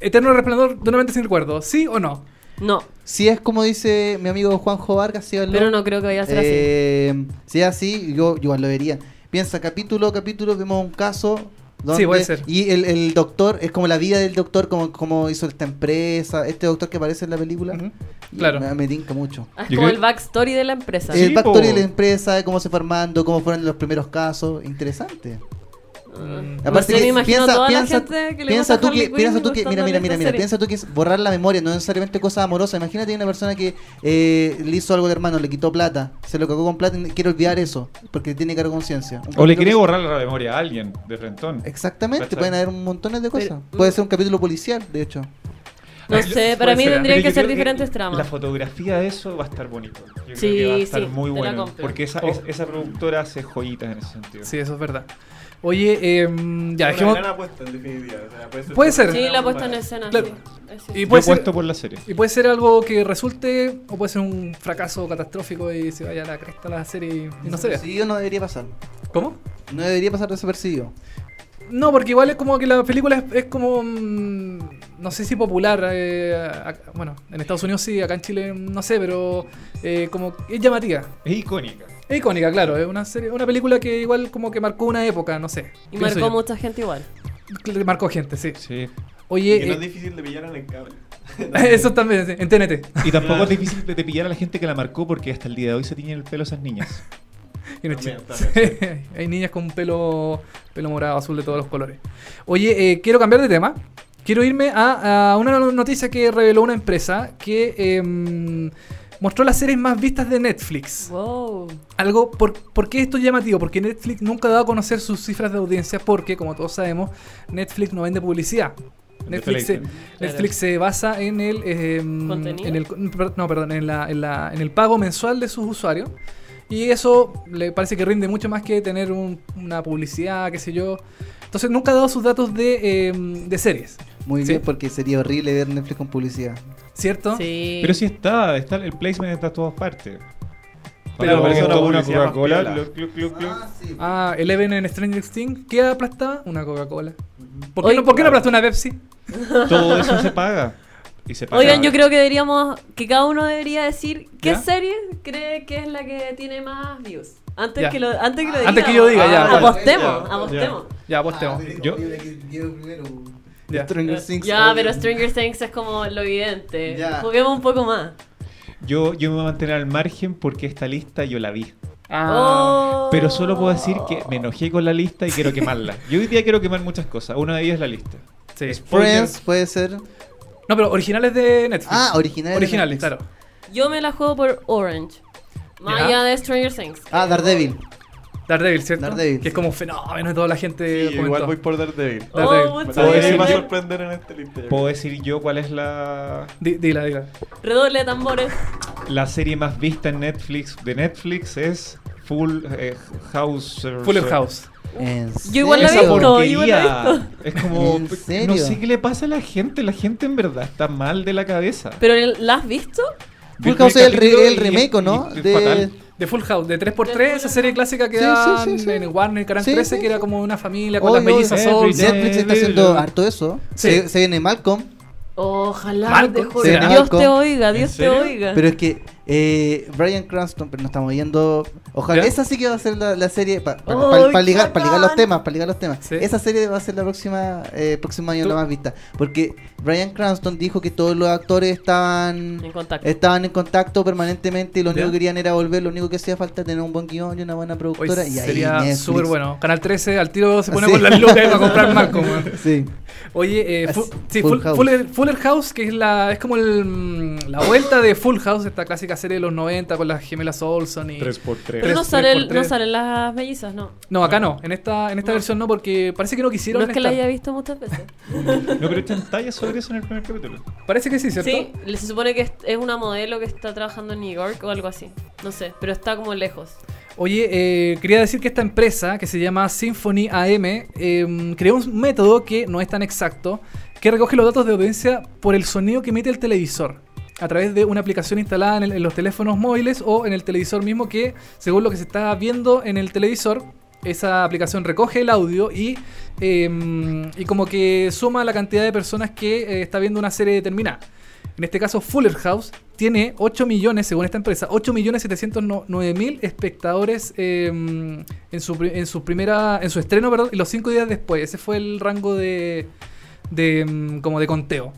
Eterno Resplandor de una mente sin recuerdo, ¿sí o no? No, Si es como dice mi amigo Juanjo Vargas, pero no creo que vaya a ser así. Eh, Si es así, yo, yo igual lo vería. Piensa, capítulo a capítulo, vemos un caso. Donde, Sí, puede ser. Y el, el doctor, es como la vida del doctor, como, como hizo esta empresa, este doctor que aparece en la película. Ujú. Y Claro. Me, me tinca mucho. Ah, es como creo- el backstory de la empresa. Sí, el backstory po. de la empresa, cómo se fue armando, cómo fueron los primeros casos. Interesante. Mm. No Aparte sé, que me piensa, toda piensa, la gente que le piensa tú que, piensa tú que, mira, mira, mira, mira, piensa tú que es borrar la memoria, no necesariamente cosas amorosas. Imagínate una persona que eh, le hizo algo al hermano, le quitó plata, se lo cagó con plata y quiere olvidar eso, porque tiene cargo de conciencia. O le quiere borrar la memoria a alguien de frentón. Exactamente, pueden haber un montón de cosas. Pero- Puede ser un capítulo policial, de hecho. No sé, para mí tendrían Pero que ser creo diferentes La tramas. fotografía de eso va a estar bonito. Yo creo Sí, que va a estar sí, muy la bueno. Porque esa, Oh. es- esa productora hace joyitas en ese sentido. Sí, eso es verdad. Oye, eh, ya, Una dejemos. gran apuesta, en definitiva. O sea, puede ser, Puede ser. Sí, la puesta en escena. Claro. sí. Es Y sí. Yo puede ser- por la serie. Y puede ser algo que resulte, o puede ser un fracaso catastrófico y se vaya a la cresta la serie y, no se vea. Desapercibido no debería pasar. ¿Cómo? No debería pasar desapercibido. No, porque igual es como que la película es, es como. mm, no sé si popular. eh, acá- bueno, en Estados Unidos sí, acá en Chile no sé, pero eh, como es llamativa. Es icónica. Es icónica, claro. Es una serie, una película que igual como que marcó una época, no sé. Y marcó yo. mucha gente igual. Marcó gente, sí. Sí. Oye, Y que no es eh, difícil de pillar en el cable. eso también, sí, en TNT. Y tampoco Claro. es difícil de, de pillar a la gente que la marcó porque hasta el día de hoy se tiñen el pelo esas niñas. Y no También. Hay niñas con pelo, pelo morado, azul de todos los colores. Oye, eh, quiero cambiar de tema. Quiero irme a, a una noticia que reveló una empresa que em, mostró las series más vistas de Netflix. Wow. Algo, por, ¿Por qué esto es llamativo? Porque Netflix nunca ha dado a conocer sus cifras de audiencia porque, como todos sabemos, Netflix no vende publicidad. Netflix se, Deleite. Netflix se basa en el, ¿Contenido? en el no, perdón, en, la- en la- en el pago mensual de sus usuarios. Y eso le parece que rinde mucho más que tener un- una publicidad, qué sé yo. Entonces nunca ha dado sus datos de, em, de series, Muy Sí. bien, porque sería horrible ver Netflix con publicidad. ¿cierto? Sí. Pero sí está, está el placement está a todas partes. Pero- Pero parece una una Coca-Cola, clu- clu. Ah, Eleven en Stranger Things, ¿qué aplastaba? Una Coca-Cola. ¿Por qué, no, ¿por qué no aplastó una Pepsi? todo eso se paga. Y se paga. Oigan, yo creo que deberíamos, que cada uno debería decir qué ¿Ya? serie cree que es la que tiene más views. Antes Ya. que lo, antes que lo diga. Antes que yo diga, ya, Ah, vale. Apostemos, Ya, apostemos. Ya, apostemos. Yo- Ya. Stranger Things. Ya, pero Stranger Things es como lo evidente. Ya. Juguemos un poco más. Yo, yo me voy a mantener al margen porque esta lista yo la vi. Ah, Oh. Pero solo puedo decir que me enojé con la lista y quiero quemarla. Yo hoy día quiero quemar muchas cosas. Una de ellas es la lista. sí. Friends puede ser. No, pero originales de Netflix. Ah, originales de Originales, claro. Yo me la juego por Orange. Más Ya. allá de Stranger Things. Ah, Daredevil. Daredevil, ¿cierto? Daredevil, Que es como un fenómeno de toda la gente Sí, igual voy por Daredevil. Daredevil. Oh, Puedo decir sorprender en esta lista. yo ¿Puedo decir yo cuál es la, Di- Dila, dila. Redoble de tambores. la serie más vista en Netflix de Netflix? Es Full eh, House. eh, Fuller House. ¿En Yo igual la he visto, igual la. Es como. ¿En No sé qué le pasa a la gente. La gente en verdad está mal de la cabeza. Pero ¿la has visto? Full House es el, re- remake, ¿o ¿no? y es De... fatal. De Full House, de 3x3, esa serie clásica que Sí, daban sí, sí, sí. en Warner, Canal Sí, 13, sí, que era como una familia con las. Olsen. Every Netflix está haciendo harto eso. Sí. Se, se viene Malcolm. Ojalá, Malcolm, te. Dios Malcolm? te oiga, ¿En Dios te oiga. Pero es que eh, Brian Cranston, pero no estamos viendo. Ojalá, ¿Ya? esa sí que va a ser la, la serie. Para ¡Ay, ligar, pa ligar los temas, para ligar los temas. Sí. Esa serie va a ser la próxima eh, próximo año Tú- la más vista. Porque Brian Cranston dijo que todos los actores estaban. En contacto. Estaban en contacto permanentemente y lo ¿Ya? único que querían era volver, lo único que hacía falta era tener un buen guion y una buena Hoy productora. y ahí sería Netflix. súper bueno. Canal 13 al tiro se pone Sí. con las lucas para comprar Malcolm. Sí. Oye, eh, fu- Así, sí, Full Full- House. Fuller, Fuller House, que es la es como el, mm, la vuelta de Full House, esta clásica serie de los 90 con las gemelas Olson y... 3x3. Pero tres- no, salen las mellizas, no. No, acá no. En esta, en esta No. versión no, porque parece que no quisieron. No es que la estar. haya visto muchas veces. No, pero echan tallas sobre eso en el primer capítulo. Parece que sí, ¿cierto? Sí, le- se supone que es- es una modelo que está trabajando en New York o algo así. No sé, pero está como lejos. Oye, eh, quería decir que esta empresa, que se llama Symphony AM, eh, creó un método que no es tan exacto, que recoge los datos de audiencia por el sonido que emite el televisor, a través de una aplicación instalada en, los teléfonos móviles o en el televisor mismo que, según lo que se está viendo en el televisor, esa aplicación recoge el audio y, eh, y como que suma la cantidad de personas que eh, está viendo una serie determinada. En este caso, Fuller House tiene 8 millones, según esta empresa, 8 millones 709 mil espectadores eh, en, su, en su primera, en su estreno, perdón, y los 5 días después. Ese fue el rango de, de mm, como de conteo.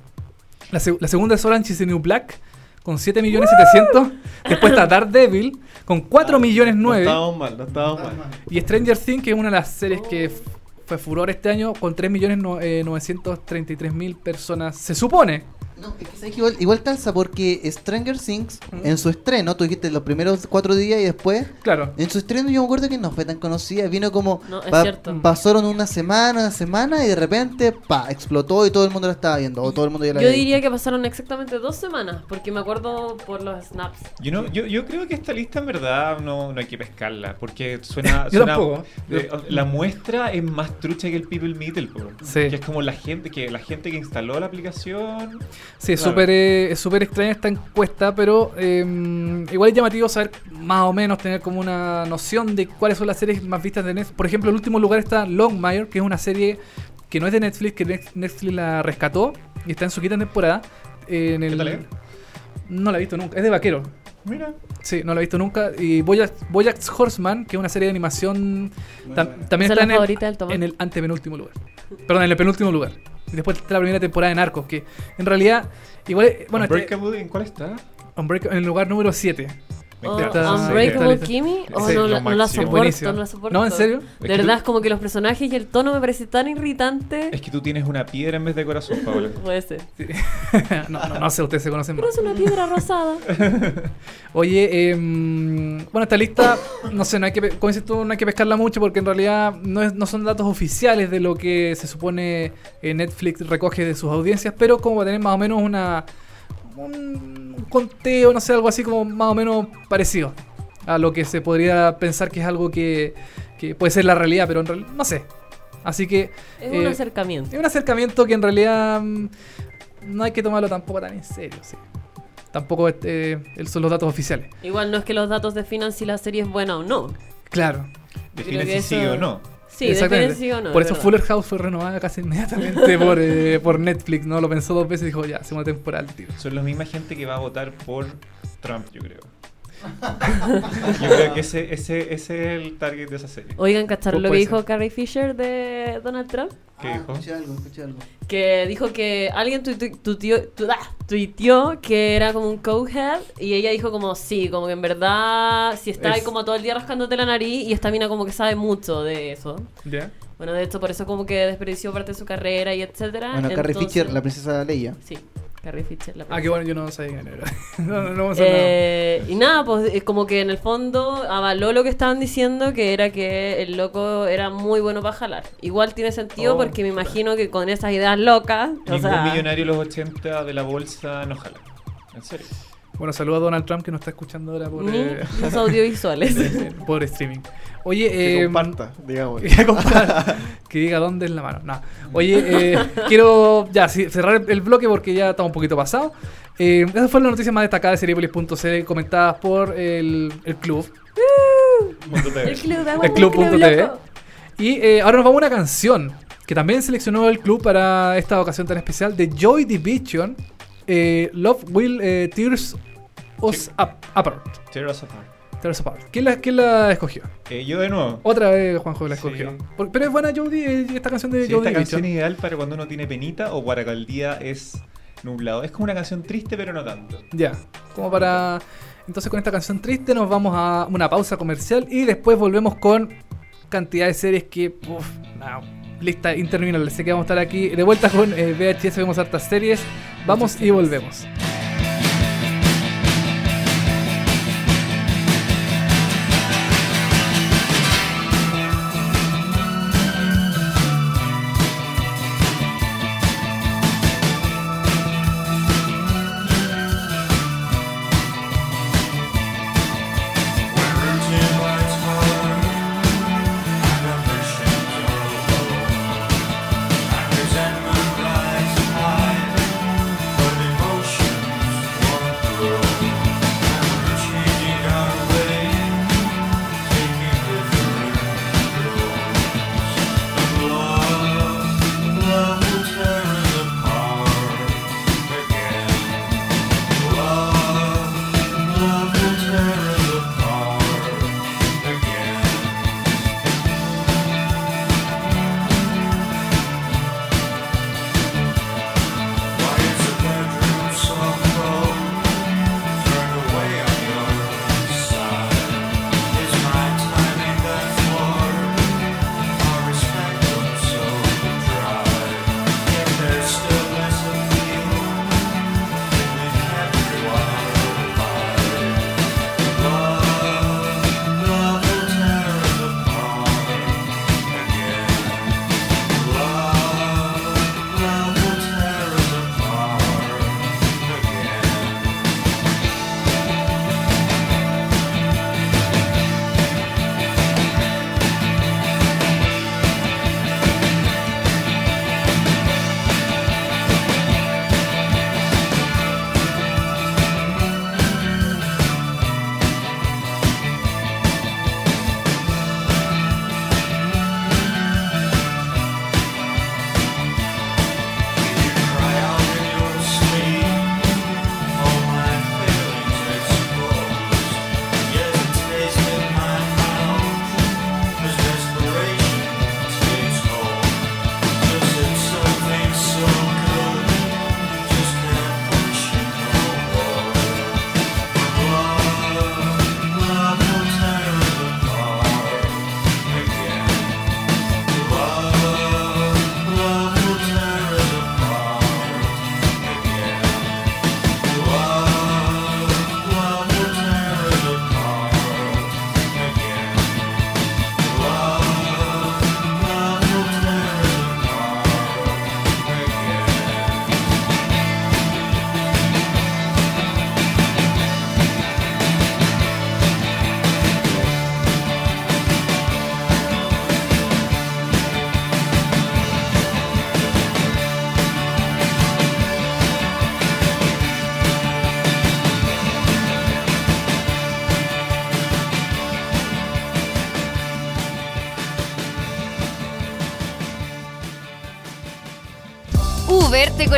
La, seg- la segunda es Orange is the New Black, con 7 millones 700. Después está Daredevil, con 4 millones No 9. estábamos mal, no estábamos mal. Y Stranger Things, que es una de las series que fue furor este año, con 3 millones no- eh, 933 mil personas. Se supone. No, es que sabes que igual, igual calza porque Stranger Things Mm. en su estreno, tú dijiste los primeros cuatro días y después, Claro. en su estreno yo me acuerdo que no fue tan conocida, vino como, No, es pa- cierto. pasaron una semana, una semana y de repente, pa, explotó y todo el mundo la estaba viendo, o todo el mundo ya la Yo había diría que pasaron exactamente dos semanas, porque me acuerdo por los snaps. Yo, no, yo, yo creo que esta lista en verdad no, no hay que pescarla, porque suena... Yo suena- tampoco. eh, la muestra es más trucha que el People Meetle. Sí. que es como la gente que la gente que instaló la aplicación... Sí, es Claro. súper eh, es súper extraña esta encuesta, pero eh, igual es llamativo saber más o menos, tener como una noción de cuáles son las series más vistas de Netflix. Por ejemplo, en último lugar está Longmire, que es una serie que no es de Netflix, que Netflix la rescató y está en su quinta temporada. Eh, en el, ¿Qué tal es? No la he visto nunca, es de vaquero. Mira. Sí, no lo he visto nunca. Y Bojack, Bojack's Horseman, que es una serie de animación, tam- también está en el, en el antepenúltimo lugar. Perdón, en el penúltimo lugar. Y después está la primera temporada de Narcos, que en realidad, igual, es- bueno, este, Unbreakable, ¿en cuál está? En el lugar número 7. Oh, encanta. Unbreakable Kimmy, oh, Sí, no, la, no la soporto, no la soporto. No, ¿en serio? De Es que verdad, tú- es como que los personajes y el tono me parece tan irritante. Es que tú tienes una piedra en vez de corazón, Paola. Puede ser. Sí. no, no, no sé, ustedes se conocen Pero más. es una piedra rosada. Oye, em, bueno, esta lista, no sé, no hay que, como dices tú, no hay que pescarla mucho porque en realidad no, es- no son datos oficiales de lo que se supone eh, Netflix recoge de sus audiencias, pero como para tener más o menos una un, conteo, no sé, algo así como más o menos parecido a lo que se podría pensar que es algo que, que puede ser la realidad, pero en realidad no sé. Así que Es Eh, un acercamiento. es un acercamiento que en realidad mm, no hay que tomarlo tampoco tan en serio, sí. Tampoco este, el- son los datos oficiales. Igual no es que los datos definan si la serie es buena o no. Claro. Define si eso- sí o no. Sí, definen sí o no. Por es eso verdad. Fuller House fue renovada casi inmediatamente por, eh, por Netflix, ¿no? Lo pensó dos veces y dijo, ya, hacemos una temporada, tío. Son la misma gente que va a votar por Trump, yo creo. Yo creo que ese, ese, ese es el target de esa serie. Oigan, ¿cacharon Pu- lo que dijo ser. Carrie Fisher de Donald Trump? ¿Qué Ah, dijo? Escuché algo, escuché algo. Que dijo que alguien tu- ah, tuiteó que era como un cokehead y ella dijo como sí, como que en verdad si está ahí Es- como todo el día rascándote la nariz y esta mina como que sabe mucho de eso. ¿Ya? Bueno, de hecho por eso como que desperdició parte de su carrera y etcétera. Bueno, Carrie Entonces- Fisher, la princesa Leia. Sí, Carrie Fisher. La Ah, qué bueno, yo no sabía quién era. no, no, no. Eh, y nada, pues es como que en el fondo avaló lo que estaban diciendo, que era que el loco era muy bueno para jalar. Igual tiene sentido Oh. porque me imagino que con esas ideas locas, o Ningún sea, millonario de los 80 de la bolsa no jala. En serio. Bueno, saludo a Donald Trump que nos está escuchando ahora por, ni eh, los audiovisuales. por streaming. Oye, Que eh, comparta, digamos. que, compa- que diga dónde es la mano. No. Oye, eh, quiero ya cerrar el bloque porque ya está un poquito pasado. Eh, esas fueron las noticias más destacadas de Seriepolis.cl comentadas por el, el club. El club, El club.tv. loco. Y eh, ahora nos vamos a una canción que también seleccionó el club para esta ocasión tan especial de Joy Division. eh, Love Will eh, Tears Us Apart. Tear us apart. Tears Apart. ¿Quién la, quién la escogió? Eh, yo de nuevo. Otra vez Juanjo la Sí. escogió. Por- pero es buena Jody, eh, esta canción de Sí, Joy esta canción es ideal para cuando uno tiene penita o para que el día es nublado. Es como una canción triste, pero no tanto. Ya, como para... Entonces con esta canción triste nos vamos a una pausa comercial y después volvemos con cantidad de series que... Uf, no, lista interminable. Así que vamos a estar aquí de vuelta con eh, VHS, vemos hartas series. Vamos y volvemos. Resentment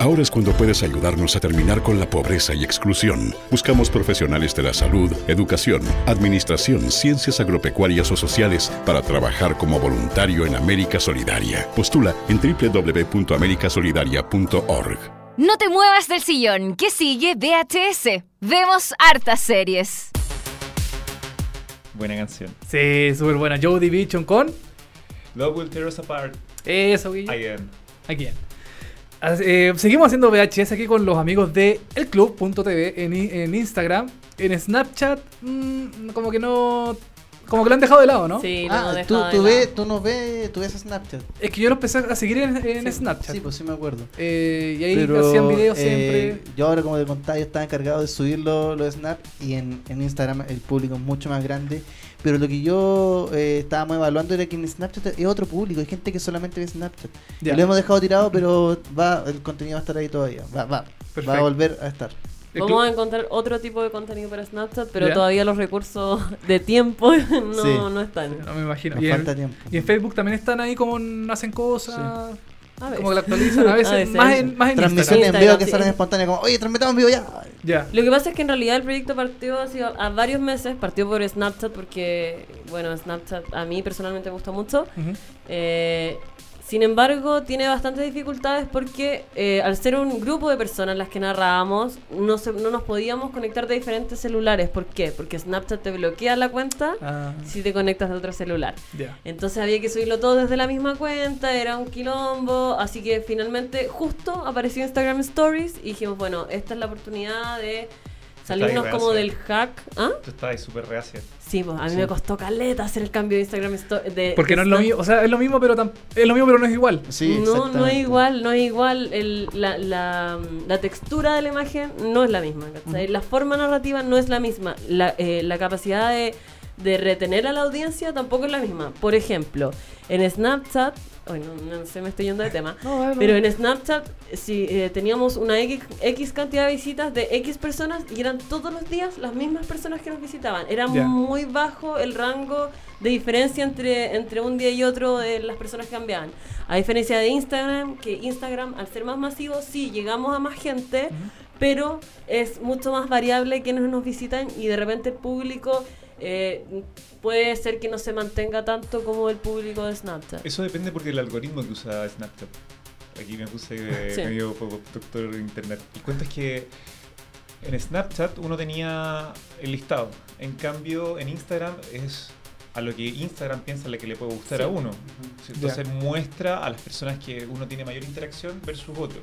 Ahora es cuando puedes ayudarnos a terminar con la pobreza y exclusión. Buscamos profesionales de la salud, educación, administración, ciencias agropecuarias o sociales para trabajar como voluntario en América Solidaria. Postula en www.americasolidaria.org. No te muevas del sillón, que sigue VHS. Vemos hartas series. Buena canción. Sí, súper buena. Joe Division con. Love will tear us apart. Eso, Guille. I am. Eh, seguimos haciendo VHS aquí con los amigos de elclub.tv en, en Instagram. En Snapchat, mm, como que no. Como que lo han dejado de lado, ¿no? Sí, lo Ah, tú, dejado de lado. tú no ves, tú ves a Snapchat. Es que yo lo empecé a seguir en, en Snapchat. Sí, pues sí me acuerdo. Eh, y ahí Pero, hacían videos eh, siempre. Yo ahora, como te contaba, yo estaba encargado de subir los los Snap y en, en Instagram el público es mucho más grande. Pero lo que yo eh, estábamos evaluando era que en Snapchat es otro público, hay gente que solamente ve Snapchat. Ya. Y lo hemos dejado tirado, pero va el contenido va a estar ahí todavía. Va, va, va a volver a estar. Vamos a encontrar otro tipo de contenido para Snapchat, pero Ya. todavía los recursos de tiempo no, Sí. no están. No me imagino. Nos Y en, falta tiempo. y en Facebook también están ahí como en- hacen cosas. A. Como que la actualizan a veces. A veces. Más en, más en Transmisiones en vivo que sí. salen espontáneas, como, oye, transmitamos en vivo ya. Ya. Lo que pasa es que en realidad el proyecto partió hace a varios meses, partió por Snapchat porque, bueno, Snapchat a mí personalmente me gusta mucho. Eh, sin embargo, tiene bastantes dificultades porque eh, al ser un grupo de personas las que narrábamos, no, se- no nos podíamos conectar de diferentes celulares. ¿Por qué? Porque Snapchat te bloquea la cuenta Ah, si te conectas de otro celular. Entonces había que subirlo todo desde la misma cuenta, era un quilombo, así que finalmente justo apareció Instagram Stories y dijimos, bueno, esta es la oportunidad de salirnos como reacia. del hack. ¿Ah? Tú estás ahí súper reacia. Sí, pues a mí Sí. me costó caleta hacer el cambio de Instagram Stories. Porque no es lo mismo. O sea, es lo mismo, pero es lo mismo, pero no es igual. Sí, no, no es igual, no es igual. El- la, la- la textura de la imagen no es la misma. ¿cachai? La forma narrativa no es la misma. La, eh, la capacidad de, de retener a la audiencia tampoco es la misma. Por ejemplo, en Snapchat, ay, no, sé, me estoy yendo de tema. Pero en Snapchat, si eh, teníamos una X, X cantidad de visitas de X personas y eran todos los días las mismas personas que nos visitaban. Era muy bajo el rango de diferencia entre, entre un día y otro de las personas que cambiaban. A diferencia de Instagram, que Instagram, al ser más masivo, sí, llegamos a más gente, pero es mucho más variable quienes nos visitan y de repente el público eh, puede ser que no se mantenga tanto como el público de Snapchat. Eso depende porque el algoritmo que usa Snapchat. Aquí me puse eh, Sí. medio doctor de internet. El cuento es que en Snapchat uno tenía el listado. En cambio, en Instagram es a lo que Instagram piensa le que le puede gustar Sí. a uno. Entonces muestra a las personas que uno tiene mayor interacción versus otros.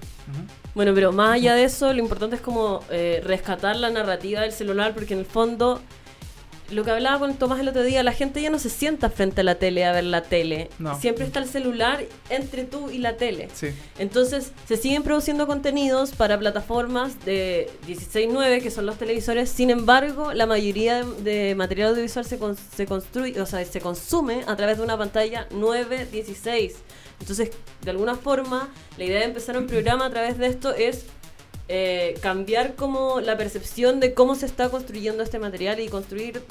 Bueno, pero más allá de eso, lo importante es como eh, rescatar la narrativa del celular, porque en el fondo, lo que hablaba con Tomás el otro día, la gente ya no se sienta frente a la tele a ver la tele. No. Siempre está el celular entre tú y la tele. Sí. Entonces, se siguen produciendo contenidos para plataformas de 16.9, que son los televisores. Sin embargo, la mayoría de, de material audiovisual se, con- se construye, o sea, se consume a través de una pantalla 9.16. Entonces, de alguna forma, la idea de empezar un programa a través de esto es eh, cambiar como la percepción de cómo se está construyendo este material y construir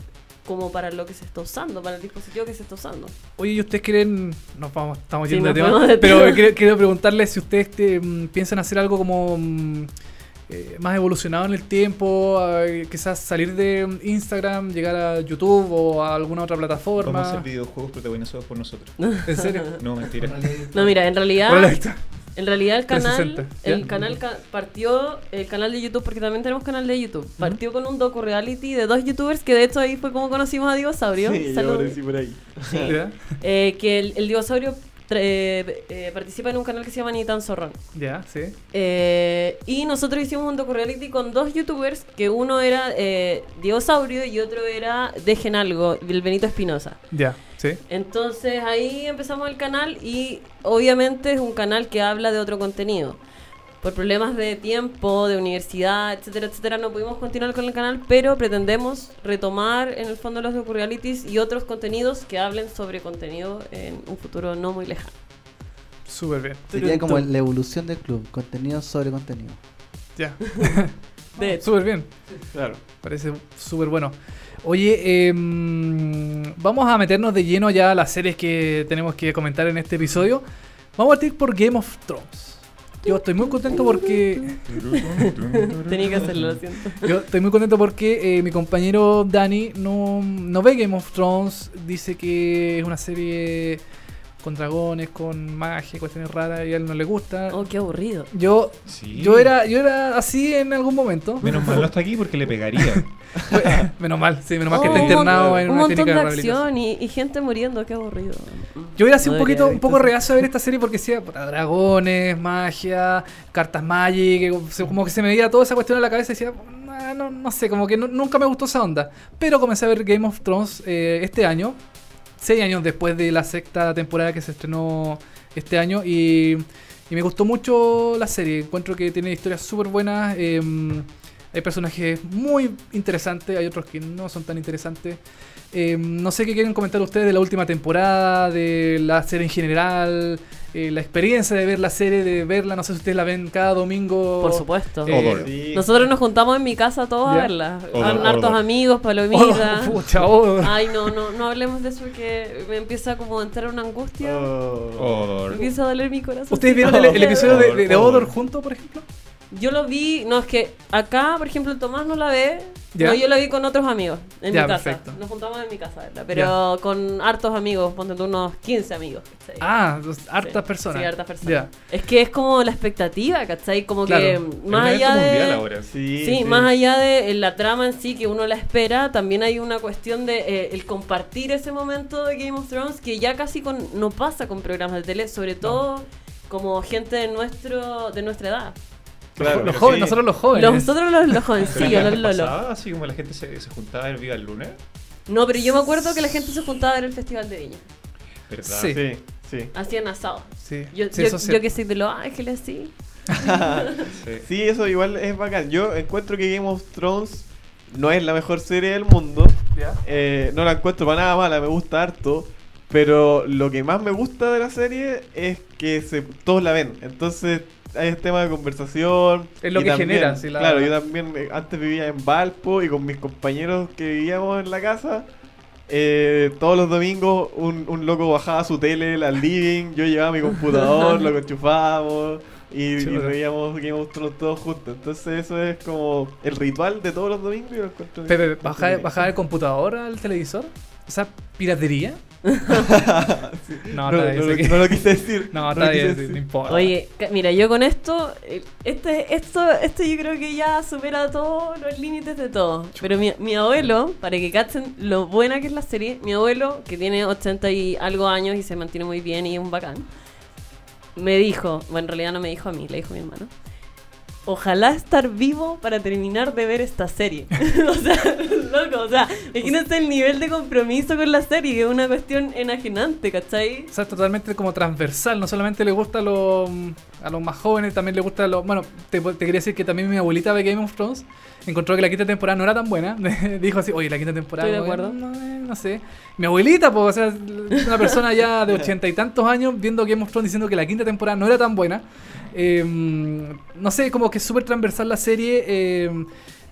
como para lo que se está usando, para el dispositivo que se está usando. Oye, ¿y ustedes quieren.? Nos vamos, estamos Sí, yendo de tema. de pero quiero, quiero preguntarles si ustedes este, mm, piensan hacer algo como. mm, eh, más evolucionado en el tiempo, eh, quizás salir de mm, Instagram, llegar a YouTube o a alguna otra Vamos a plataforma. hacer videojuegos protagonizados por nosotros. ¿En serio? No, mentira. No, mira, en realidad... En realidad el canal, 360, ¿ya? el canal ca- partió, el canal de YouTube, porque también tenemos canal de YouTube, partió con un docu reality de dos youtubers que de hecho ahí fue como conocimos a Dinosaurio. Sí, yo. Eh, que el, el Dinosaurio tra- eh, eh, participa en un canal que se llama Ni tan zorrón. Ya, sí. Eh, y nosotros hicimos un docu reality con dos youtubers, que uno era eh, Dinosaurio y otro era Dejen Algo, el Benito Espinosa. Ya, sí. Entonces ahí empezamos el canal y obviamente es un canal que habla de otro contenido. por problemas de tiempo, de universidad, etcétera, etcétera, no pudimos continuar con el canal, pero pretendemos retomar en el fondo los docu-realities y otros contenidos que hablen sobre contenido en un futuro no muy lejano. Súper bien. Sería como la evolución del club, contenido sobre contenido. Ya. De Súper bien. Claro. Parece súper bueno. Oye, em, vamos a meternos de lleno ya a las series que tenemos que comentar en este episodio. Vamos a partir por Game of Thrones. Yo estoy muy contento porque Tenía que hacerlo, lo siento. yo estoy muy contento porque eh, mi compañero Dani no, no ve Game of Thrones, dice que es una serie con dragones, con magia, cuestiones raras y a él no le gusta. Oh, qué aburrido. Yo Sí. yo era yo era así en algún momento. Menos mal no está aquí porque le pegaría. menos mal, sí, menos mal que Oh, está un internado en un una montón clínica de de rehabilitación. acción y, y gente muriendo, qué aburrido. Yo era así No un poquito, un poco reacio a ver esta serie porque decía, puta, dragones, magia, cartas magic, se- como que se me veía toda esa cuestión en la cabeza y decía, "Ah, no, no sé, como que nu- nunca me gustó esa onda. Pero comencé a ver Game of Thrones eh, este año, seis años después de la sexta temporada que se estrenó este año y, me gustó mucho la serie. Encuentro que tiene historias súper buenas. em, hay personajes muy interesantes, hay otros que no son tan interesantes. Eh, no sé qué quieren comentar ustedes de la última temporada, de la serie en general, eh, la experiencia de ver la serie, de verla, no sé si ustedes la ven cada domingo. Por supuesto. Eh. Sí. Nosotros nos juntamos en mi casa todos ¿Ya? a verla. Odor, hartos odor. amigos, palomitas. pucha. Ay, no, no, no hablemos de eso que me empieza como a entrar una angustia. Oh. Empieza a doler mi corazón. ¿Ustedes vieron el, el episodio de, de- de Odor. Odor juntos, por ejemplo? Yo lo vi, no, es que acá, por ejemplo, el Tomás no la ve. No, yo la vi con otros amigos en mi casa. perfecto. Nos juntamos en mi casa a verla, pero con hartos amigos, ponte tú unos 15 amigos. ¿cachai? Ah, dos- hartas Sí, personas. Sí, hartas personas. Ya. Es que es como la expectativa, ¿cachai? Como Claro. que más allá de. mundial ahora. Sí, Sí, más allá de eh, la trama en sí que uno la espera, también hay una cuestión de eh, el compartir ese momento de Game of Thrones que ya casi con, no pasa con programas de tele, sobre todo como gente de nuestro de nuestra edad. Claro, los jóvenes, sí. nosotros los jóvenes. Nosotros los, los jovencillos, ¿qué los lolos. Así como la gente se, se juntaba el Viva el lunes. No, pero yo me acuerdo que la gente se juntaba ver el Festival de Viña. ¿Verdad? Sí. Sí, sí. Hacían asado. Sí, Yo, sí, yo, que soy de Los Ángeles, sí. Sí. Sí, eso igual es bacán. Yo encuentro que Game of Thrones no es la mejor serie del mundo. Ya. Eh, no la encuentro para nada mala, me gusta harto. Pero lo que más me gusta de la serie es que se, todos la ven. Entonces hay un tema de conversación. Es lo y que también- genera, la- Claro, yo también eh, antes vivía en Valpo y con mis compañeros que vivíamos en la casa. eh, todos los domingos un, un loco bajaba su tele al living, yo llevaba mi computador, lo enchufábamos y, y veíamos Game of Thrones todos juntos. Entonces eso es como el ritual de todos los domingos y Pepe, bien ¿bajar, entretenido. ¿bajar el computador al televisor? O sea, No, No, no lo- que- no lo quise decir. No, no está lo quise bien, decir. no importa. Oye, mira, yo con esto, eh, este, esto, esto yo creo que ya supera todos los límites de todo. Pero mi, mi abuelo, para que cachen lo buena que es la serie, mi abuelo, que tiene 80 y algo años y se mantiene muy bien y es un bacán, me dijo, bueno, en realidad no me dijo a mí, le dijo a mi hermano. Ojalá estar vivo para terminar de ver esta serie. o sea, loco, o sea, imagínate el nivel de compromiso con la serie, que es una cuestión enajenante, ¿cachai? O sea, es totalmente como transversal, no solamente le gusta a los, a los más jóvenes, también le gusta a los... Bueno, te, te quería decir que también mi abuelita ve Game of Thrones, encontró que la quinta temporada no era tan buena, dijo así, oye, la quinta temporada... Estoy de acuerdo. No, eh, no sé. Mi abuelita, pues, o sea, una persona ya de ochenta y tantos años viendo Game of Thrones diciendo que la quinta temporada no era tan buena. Eh, no sé, como que es súper transversal la serie. eh,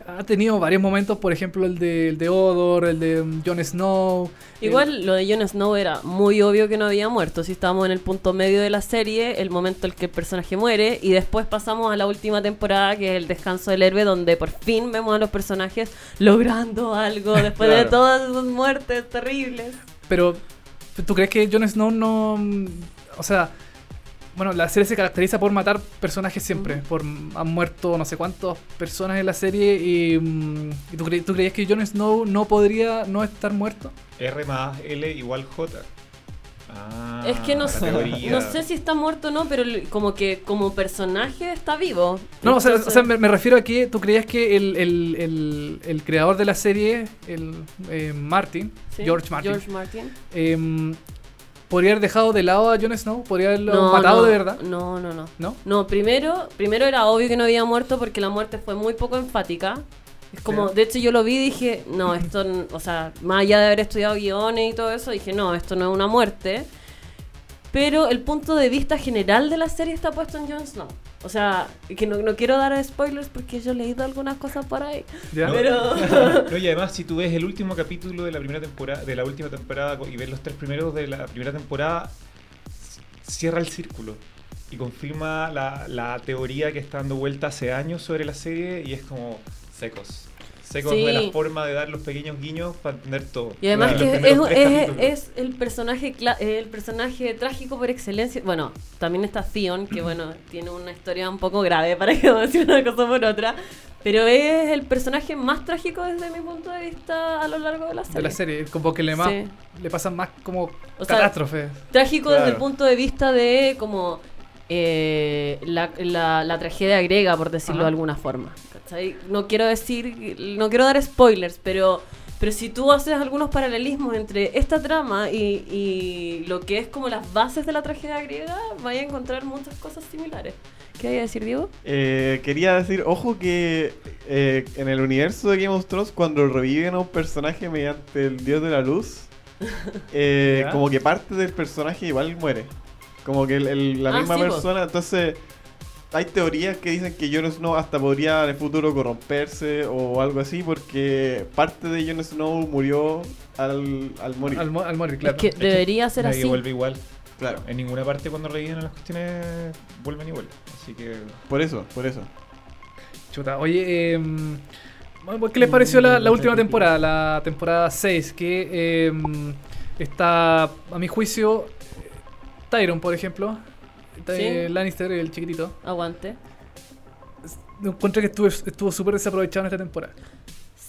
ha tenido varios momentos, por ejemplo, el de, el de Odor, el de um, Jon Snow. el- Igual lo de Jon Snow era muy obvio que no había muerto. Si estábamos en el punto medio de la serie, el momento en el que el personaje muere, y después pasamos a la última temporada, que es el descanso del héroe, donde por fin vemos a los personajes logrando algo después de todas sus muertes terribles. Pero, ¿tú crees que Jon Snow no. O sea. Bueno, la serie se caracteriza por matar personajes siempre. Por han muerto no sé cuántas personas en la serie. Y, mm, ¿y tú, cre- tú creías que Jon Snow no podría no estar muerto? R más L igual J. Ah, es que no sé, no sé si está muerto o no, pero como que como personaje está vivo. No, o sea, o Entonces- sea, me, me refiero a que tú creías que el, el, el, el creador de la serie, el eh, Martin, Sí, George Martin, George Martin. em, podría haber dejado de lado a Jon Snow, podría haberlo No, matado no, de verdad. No, no, no. ¿No? No, primero, primero era obvio que no había muerto porque la muerte fue muy poco enfática. Es como, Sí. de hecho yo lo vi y dije, no, esto, o sea, más allá de haber estudiado guiones y todo eso, dije, no, esto no es una muerte. Pero el punto de vista general de la serie está puesto en Jon Snow. O sea, que no, no quiero dar spoilers porque yo he leído algunas cosas por ahí. ¿Ya? No, Pero... No, y además, si tú ves el último capítulo de la primera temporada, de la última temporada y ves los tres primeros de la primera temporada, cierra el círculo y confirma la, la teoría que está dando vuelta hace años sobre la serie y es como secos. Secos Sí. de la forma de dar los pequeños guiños para entender todo. Y además que es, el personaje el personaje trágico por excelencia. Bueno, también está Theon, que bueno, tiene una historia un poco grave para que decir una cosa por otra. Pero es el personaje más trágico desde mi punto de vista a lo largo de la serie. De la serie, como que le, más, Sí. le pasan más como O sea, catástrofes. Trágico desde el punto de vista de como eh, la, la- la tragedia griega, por decirlo Ajá. de alguna forma. ¿Cachai? No quiero decir, no quiero dar spoilers, pero, pero si tú haces algunos paralelismos entre esta trama y, y lo que es como las bases de la tragedia griega, vaya a encontrar muchas cosas similares. ¿Qué hay a decir, Diego? Eh, quería decir, ojo que eh, en el universo de Game of Thrones, cuando reviven a un personaje mediante el dios de la luz, eh, como que parte del personaje igual muere. Como que el- el- la Ah, misma sí, persona, entonces hay teorías que dicen que Jon Snow hasta podría en el futuro corromperse o algo así, porque parte de Jon Snow murió al, al morir. Al, al morir, claro. Es que debería ser Nadie así. vuelve igual. Claro, En ninguna parte cuando reviven las cuestiones vuelven igual. Así que por eso, por eso. Chuta, oye, em, bueno, ¿qué les pareció la, la última temporada? La temporada 6, que em, está, a mi juicio, Tyron, por ejemplo, Sí. Lannister, el chiquitito, Aguante. encuentro que estuvo estuvo súper desaprovechado en esta temporada.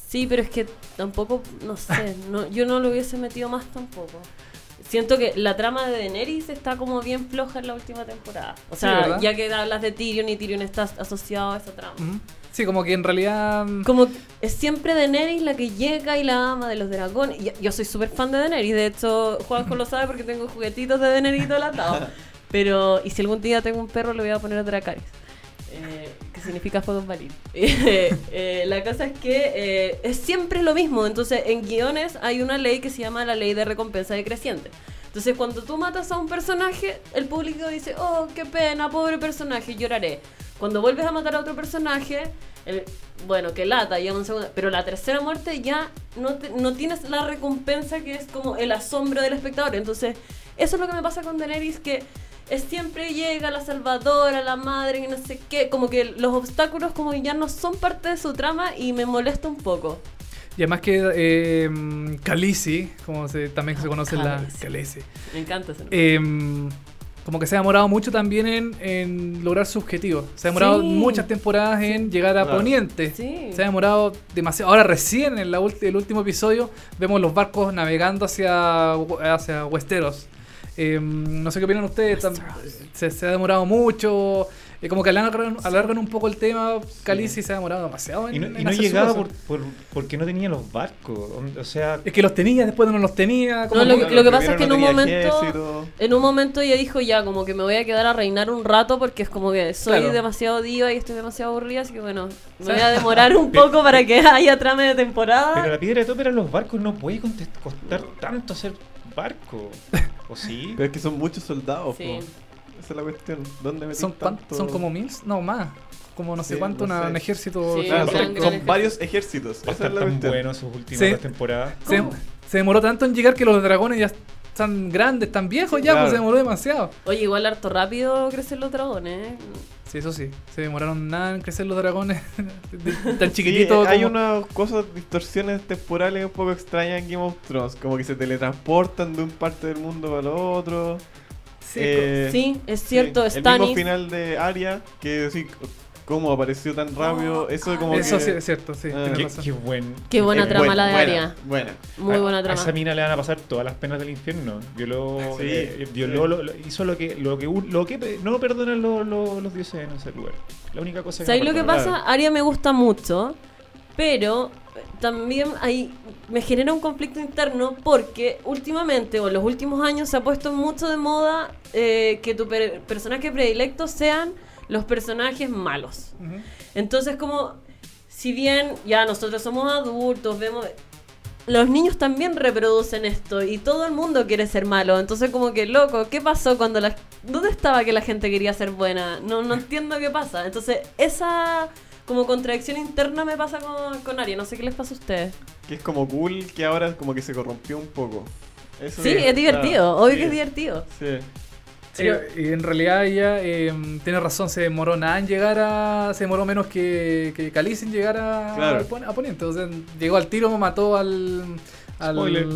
Sí, pero es que tampoco, no sé, no, yo no lo hubiese metido más tampoco. Siento que la trama de Daenerys está como bien floja en la última temporada. O sea, ya que hablas de Tyrion y Tyrion está asociado a esa trama. Sí, como que en realidad... mm, Como es siempre Daenerys la que llega y la ama de los dragones. Yo soy súper fan de Daenerys. De hecho, Juanjo lo sabe porque tengo juguetitos de Daenerys atado. Pero, y si algún día tengo un perro, le voy a poner a Dracarys. Eh, que significa fuego Valir. Eh, eh, la cosa es que eh, es siempre lo mismo. Entonces, en guiones hay una ley que se llama la ley de recompensa decreciente. Entonces, cuando tú matas a un personaje, el público dice, oh, qué pena, pobre personaje, lloraré. Cuando vuelves a matar a otro personaje, el- bueno, que lata, ya un segundo, pero la tercera muerte ya no, te- no tienes la recompensa que es como el asombro del espectador. Entonces, eso es lo que me pasa con Daenerys, que es siempre llega la salvadora, la madre, y no sé qué, como que los obstáculos como que ya no son parte de su trama y me molesta un poco. Y además que eh, Khaleesi, como se, también se conoce en la... Khaleesi. Me encanta ese nombre. em, como que se ha demorado mucho también en, en lograr su objetivo. Se ha demorado Sí. muchas temporadas en llegar a Claro. Poniente. Sí. Se ha demorado demasiado. Ahora recién en la ulti- el último episodio vemos los barcos navegando hacia, hacia Westeros. Em, no sé qué opinan ustedes. Se, se ha demorado mucho. eh, como que alargan, alargan un poco el tema. Khaleesi se ha demorado demasiado en, Y no, en y no hacer su llegaba cosa. por, por- porque no tenía los barcos. O sea, Es que los tenía, después no los tenía. como No, lo, que- lo que pasa es que en un momento, ejército. en un momento ella dijo ya como que me voy a quedar a reinar un rato porque es como que soy Claro. demasiado diva y estoy demasiado aburrida, así que bueno, me voy a demorar un poco para que haya trama de temporada. pero la piedra de tope eran los barcos. No puede costar tanto hacer barco. ¿O sí? Pero es que son muchos soldados, Sí. Esa es la cuestión. ¿Dónde ¿Son, tanto? ¿Son como mil? No, más. Como no sé Sí, cuánto, no una- sé. un ejército. Sí, Claro, un son, varios ejércitos. Va a Esa estar es la tan cuestión. bueno sus últimas Sí. temporadas. Se, demoró tanto en llegar que los dragones ya están grandes, están viejos ya, Claro. pues se demoró demasiado. Oye, igual harto rápido crecen los dragones, ¿eh? Sí, eso sí. Se demoraron nada en crecer los dragones. tan chiquititos. eh, hay como- unas cosas, distorsiones temporales un poco extrañas en Game of Thrones. Como que se teletransportan de un parte del mundo para el otro. Sí, Eh, Sí, es cierto, sí, El Stannis. mismo final de Arya, que sí, cómo apareció tan rápido. Eso como Eso que... sí es cierto, sí. Ah. Qué, qué buen. Qué buena es trama la de buena, Arya. Buena. Muy a- buena A esa trama. mina le van a pasar todas las penas del infierno. Violó, Sí, eh, violó sí. lo- lo- hizo lo que, lo que, lo que no perdonan lo- lo- los dioses en ese lugar. La única cosa que ¿Sabes no lo que pasa? Aria me gusta mucho, pero también hay, me genera un conflicto interno porque últimamente o en los últimos años se ha puesto mucho de moda eh, que tu per- personaje predilecto sean los personajes malos. Entonces como, si bien ya nosotros somos adultos, vemos... Los niños también reproducen esto y todo el mundo quiere ser malo. Entonces como que, loco, ¿qué pasó cuando la... ¿Dónde estaba que la gente quería ser buena? No, no entiendo qué pasa. Entonces esa como contradicción interna me pasa con, con Aria. No sé qué les pasa a ustedes. Que es como cool, que ahora como que se corrompió un poco. Eso Sí, es- es divertido. claro, Obvio sí, que es divertido. Sí. Sí, y en realidad ella eh, tiene razón, se demoró nada en llegar a. Se demoró menos que, que Calice en llegar a, Claro. a Poniente. O sea, llegó al tiro, mató al. al Spoiler.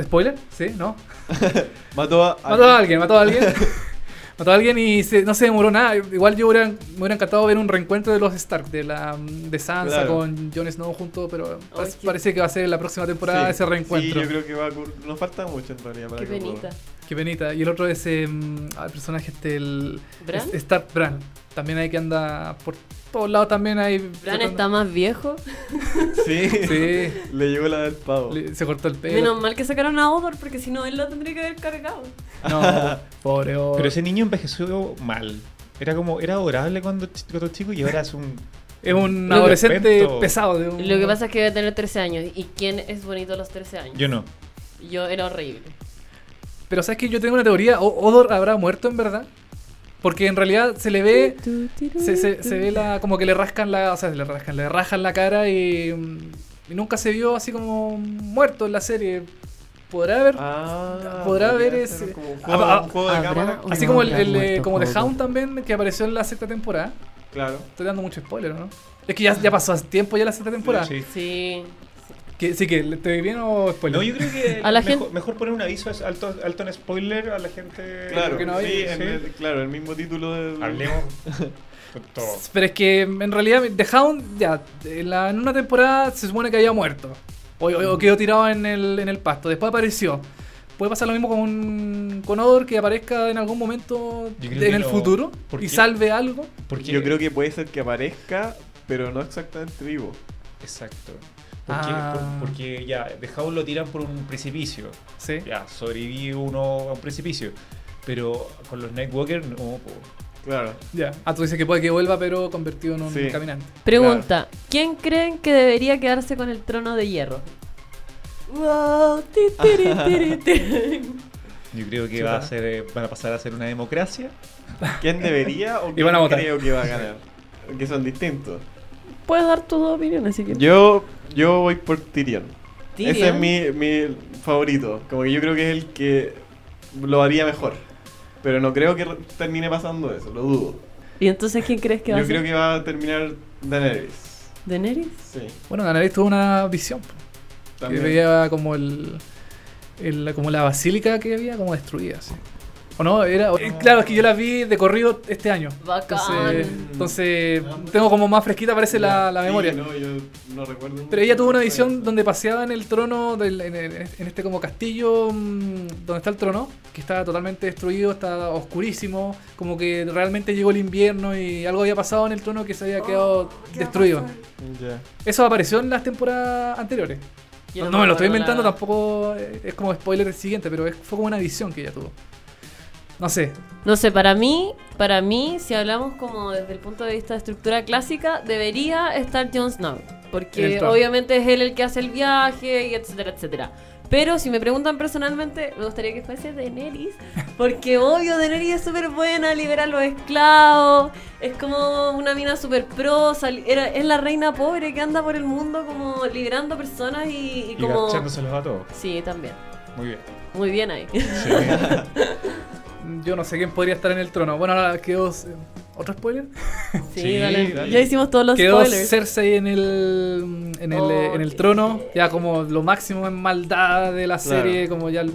¿Spoiler? Sí, ¿no? Mató a. Mató a alguien, mató a alguien. mató a alguien y se- no se demoró nada. Igual yo hubiera, me hubiera encantado ver un reencuentro de los Stark, de la de Sansa Claro. con Jon Snow juntos, pero Ay, pa- qué- parece que va a ser la próxima temporada Sí, ese reencuentro. Sí, yo creo que va a. Nos falta mucho en realidad para Qué que ocurra. Qué penita. Y el otro es em, el personaje este, el ¿Bran? es- Stark Bran. También hay que anda por todos lados también hay. Bran está más viejo. Sí. Sí. Le llegó la del pavo. Le- se cortó el pelo. Menos mal que sacaron a Odor porque si no él lo tendría que haber cargado. No, pobre. oh. Pero ese niño envejeció mal. Era como, era adorable cuando, cuando chico y ahora es un. es un Lo adolescente pesado. de un- Lo que pasa es que debe tener 13 años. ¿Y quién es bonito a los 13 años? Yo no. Yo era horrible. Pero sabes que yo tengo una teoría. ¿O- ¿Odor habrá muerto en verdad? Porque en realidad se le ve. Se, se, se ve la. como que le rascan la. O sea, le rascan, le rajan la cara y. mm, y nunca se vio así como muerto en la serie. ¿Podrá haber Ah, Podrá haber ese- Como un Ah, juego, ah, un juego de ¿habrá cámara. Así no como el, el, eh, muerto como The? Hound también, que apareció en la sexta temporada. Claro. Estoy dando mucho spoiler, ¿no? Es que ya, ya pasó hace tiempo ya la sexta temporada. Sí. Sí. Que, sí, que ¿le- ¿te bien o spoiler? No, yo creo que A la mejor, gente- mejor poner un aviso es alto, alto en spoiler a la gente. Claro, que no sí, en sí. el, claro, el mismo título del. Hablemos todo. Pero es que en realidad The Hound, ya, en, la- en una temporada se supone que había muerto. O, o- o quedó tirado en el, en el pasto. Después apareció. Puede pasar lo mismo con, con Odor, que aparezca en algún momento en el no. futuro ¿Por y qué? salve algo. Porque Yo creo que puede ser que aparezca, pero no exactamente vivo. Exacto. Porque, Ah. por- porque ya, The Hound lo tiran por un precipicio. Sí. Ya, sobrevive uno a un precipicio. Pero con los Nightwalker, no, po. Claro. Ya. Ah, tú dices que puede que vuelva, pero convertido en un Sí. caminante. Pregunta: ¿Quién creen que debería quedarse con el trono de hierro? Wow, ti, tiri, tiri, tiri. Yo creo que va a ser, van a pasar a ser una democracia. ¿Quién debería o Y quién van a votar. creo que va a ganar? Que son distintos. Puedes dar tus dos opiniones si quieres. Yo, yo voy por Tyrion. Tyrion. Ese es mi, mi favorito. Como que yo creo que es el que lo haría mejor. Pero no creo que termine pasando eso, lo dudo. ¿Y entonces quién crees que va Yo a ser? creo que va a terminar Daenerys. ¿Daenerys? Sí. Bueno, Daenerys tuvo una visión. po, Que También. veía como el, el- como la basílica que había como destruida, sí. ¿O no? Era, eh, claro, es que yo la vi de corrido este año. Bacán. Entonces, entonces tengo como más fresquita parece la, la Sí, memoria. no, yo no recuerdo Pero ella tuvo una eso. donde paseaba en el trono, del- en, este como castillo mm, donde está el trono, que estaba totalmente destruido, está oscurísimo, como que realmente llegó el invierno y algo había pasado en el trono que se había quedado destruido. Ya. Eso apareció en las temporadas anteriores. No, me lo estoy inventando, la- tampoco es como spoiler el siguiente, pero es- fue como una visión que ella tuvo. No sé, No sé, para mí, para mí, si hablamos como desde el punto de vista de estructura clásica, debería estar Jon Snow. Porque obviamente es él el que hace el viaje, y etcétera, etcétera. Pero si me preguntan personalmente, me gustaría que fuese Daenerys. Porque obvio, Daenerys es súper buena, libera a los esclavos. Es como una mina súper pro. sal- era, es la reina pobre que anda por el mundo como liberando personas y, y Y como... agachándoselos a todos. Sí, también. Muy bien. Muy bien ahí. Sí. yo no sé quién podría estar en el trono. Bueno, ahora quedó... ¿Otro spoiler? Sí, Sí, dale. dale. Ya hicimos todos los Quedó spoilers. Cersei en el en el, eh, Oh, en el trono, ya como lo máximo en maldad de la Claro. serie, como ya el,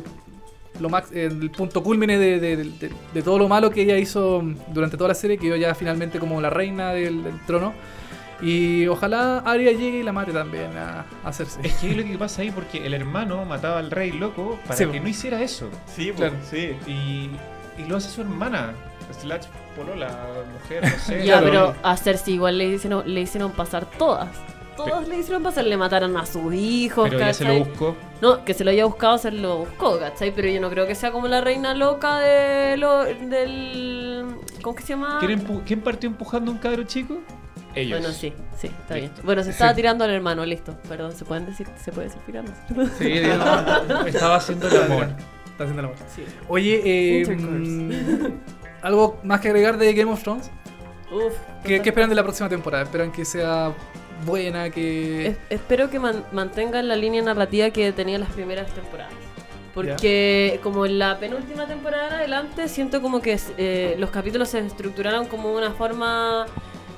lo max- el punto culmine de, de- de- de todo lo malo que ella hizo durante toda la serie, quedó ya finalmente como la reina del, del trono. Y ojalá Arya llegue y la mate también a, Cersei. Es que es lo que pasa ahí porque el hermano mataba al rey loco para Sí, que no hiciera eso. Sí, Claro. pues, sí. Y, y lo hace su hermana. Slash polola, mujer, no sé. Ya, Claro. pero a Cersei igual le hicieron, le hicieron pasar todas. todos le hicieron pasar, le mataron a sus hijos, Pero ya se lo ¿cachai? buscó. No, que se lo haya buscado, se lo buscó, ¿cachai? Pero yo no creo que sea como la reina loca de lo, del... ¿Cómo que se llama? ¿Quién, partió empujando a un cabro chico? Ellos. Bueno, sí, sí, está bien. Bueno, se estaba Sí. tirando al hermano, listo. Perdón, ¿se pueden decir? ¿Se puede decir tirando? Sí, Estaba haciendo el amor. Está haciendo amor. Sí. Oye, eh, mm, ¿algo más que agregar de Game of Thrones? Uf. ¿Qué, qué esperan de la próxima temporada? ¿Esperan que sea buena, que... Es- espero que man- mantengan la línea narrativa que tenía las primeras temporadas. Porque como en la penúltima temporada en adelante, siento como que eh, los capítulos se estructuraron como de una forma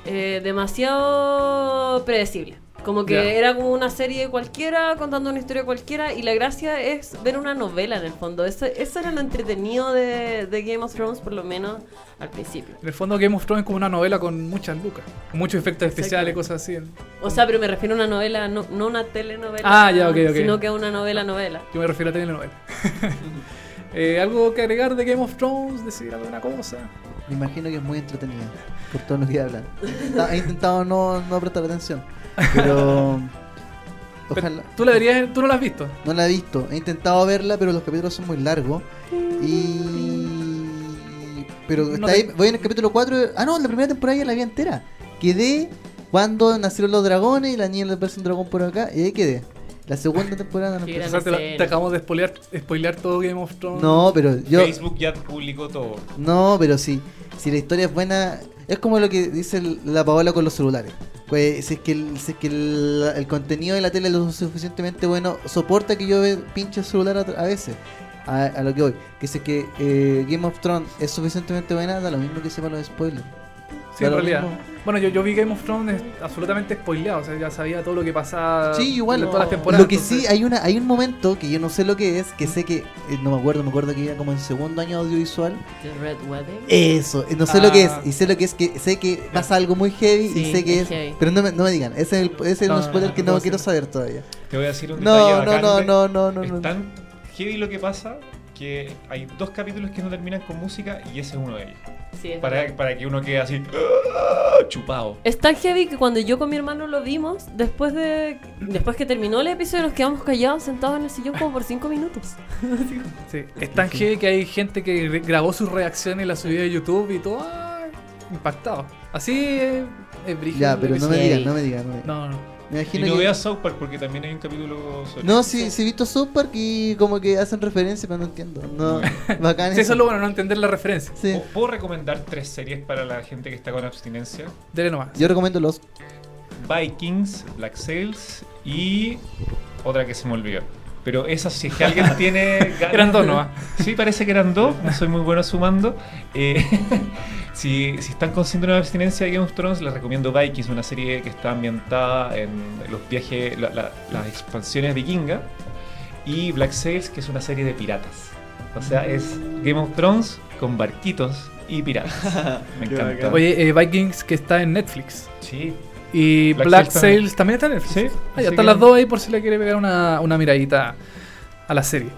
eh, demasiado predecible. Como que Ya. era como una serie cualquiera, contando una historia cualquiera, y la gracia es ver una novela en el fondo. Eso, eso era lo entretenido de, de Game of Thrones, por lo menos al principio. En el fondo Game of Thrones es como una novela con muchas lucas, con muchos efectos especiales, Exacto. cosas así. O sea, pero me refiero a una novela, no, no una telenovela. Ah, ya, ok, ok. Sino que a una novela-novela. Yo me refiero a telenovela. Eh, ¿Algo que agregar de Game of Thrones? ¿Decir alguna cosa? Me imagino que es muy entretenida por todo lo que hablan. He intentado no, no prestar atención, pero ojalá. ¿Tú, la verías, ¿Tú no la has visto? No la he visto. He intentado verla, pero los capítulos son muy largos. Y. Pero No está te- ahí, voy en el capítulo 4. Ah, no, la primera temporada ya la vi entera. Quedé cuando nacieron los dragones y la niña le aparece un dragón por acá. Y ahí quedé. La segunda temporada no sea, te, la- te acabamos de spoilear, spoilear todo Game of Thrones. No, pero yo. Facebook ya publicó todo. No, pero sí. Si la historia es buena. Es como lo que dice la Paola con los celulares. Pues, si es que, el, si es que el, contenido de la tele es lo suficientemente bueno, soporta que yo pinche el celular a, veces. A, a lo que voy. Que si es que eh, Game of Thrones es suficientemente buena, da lo mismo que sepa los spoilers. Sí, en realidad. mismo. Bueno, yo, yo vi Game of Thrones absolutamente spoileado, o sea, ya sabía todo lo que pasaba Sí, igual. en todas las temporadas. Lo que sí, hay una hay un momento que yo no sé lo que es, que sé que, eh, no me acuerdo, me acuerdo que iba como en segundo año audiovisual. The Red Wedding. Eso, no sé lo que es, Ah. y sé lo que es, que sé que pasa algo muy heavy Sí, y sé que es heavy. pero no me, no me digan, ese es, el, ese es No, un spoiler no, que no quiero saber todavía. Te voy a decir un detalle No, no, no, de- no, no, no, no. Es tan heavy lo que pasa que hay dos capítulos que no terminan con música y ese es uno de ellos. Sí, es Para, verdad. para que uno quede así ¡ah! chupado. Es tan heavy que cuando yo con mi hermano lo vimos, después de después que terminó el episodio nos quedamos callados sentados en el sillón como por cinco minutos. Sí, es tan heavy que hay gente que grabó sus reacciones y las subió a YouTube y todo ¡ay! impactado. Así es, es brígido Ya, pero no me digan, no me digan. No, me digan. No, no. Me Y no que... veas South Park porque también hay un capítulo sobre No, sí, sí he visto South Park y como que hacen referencia, pero no entiendo. No, bacán Sí, eso es lo bueno, no entender la referencia. Sí. ¿Puedo- ¿Puedo recomendar tres series para la gente que está con abstinencia? Dele nomás. Yo recomiendo los... Vikings, Black Sails y otra que se me olvidó. Pero esas, si es que alguien tiene ganas Eran dos nomás. Sí, parece que eran dos. No soy muy bueno sumando. Eh, si, si están con síndrome de abstinencia de Game of Thrones, les recomiendo Vikings, una serie que está ambientada en los viajes, la- la- las expansiones vikingas. Y Black Sails, que es una serie de piratas. O sea, es Game of Thrones con barquitos y piratas. Me encanta. Oye, eh, Vikings que está en Netflix. Sí, Y Black Black, Sails Sails también está en Netflix. Sí, Ah, ya están que- las dos ahí por si le quiere pegar una, una miradita a la serie.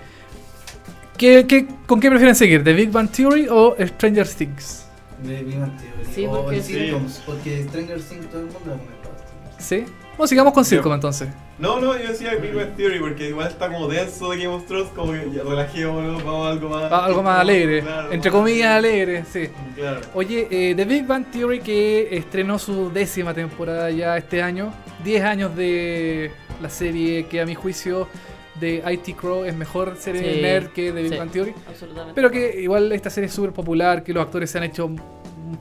¿Qué, qué, con qué prefieren seguir? ¿The Big Bang Theory o Stranger Things? De Big Bang Theory. Sí, o porque- el sitcoms, porque Stranger Things todo el mundo lo ha comentado. ¿Sí? Bueno, sigamos con Circom entonces. No, no, yo decía Big Bang Theory porque igual está como denso de Game of Thrones, como que ya relajémonos, vamos a algo más. Ah, algo más alegre. Claro, Entre más comillas, alegre, sí. Claro. Oye, eh, The Big Bang Theory que estrenó su décima temporada ya este año. 10 años de la serie que a mi juicio de IT Crow es mejor serie Sí, nerd que The Big sí. Bang Theory. Absolutamente. Pero que igual esta serie es súper popular, que los actores se han hecho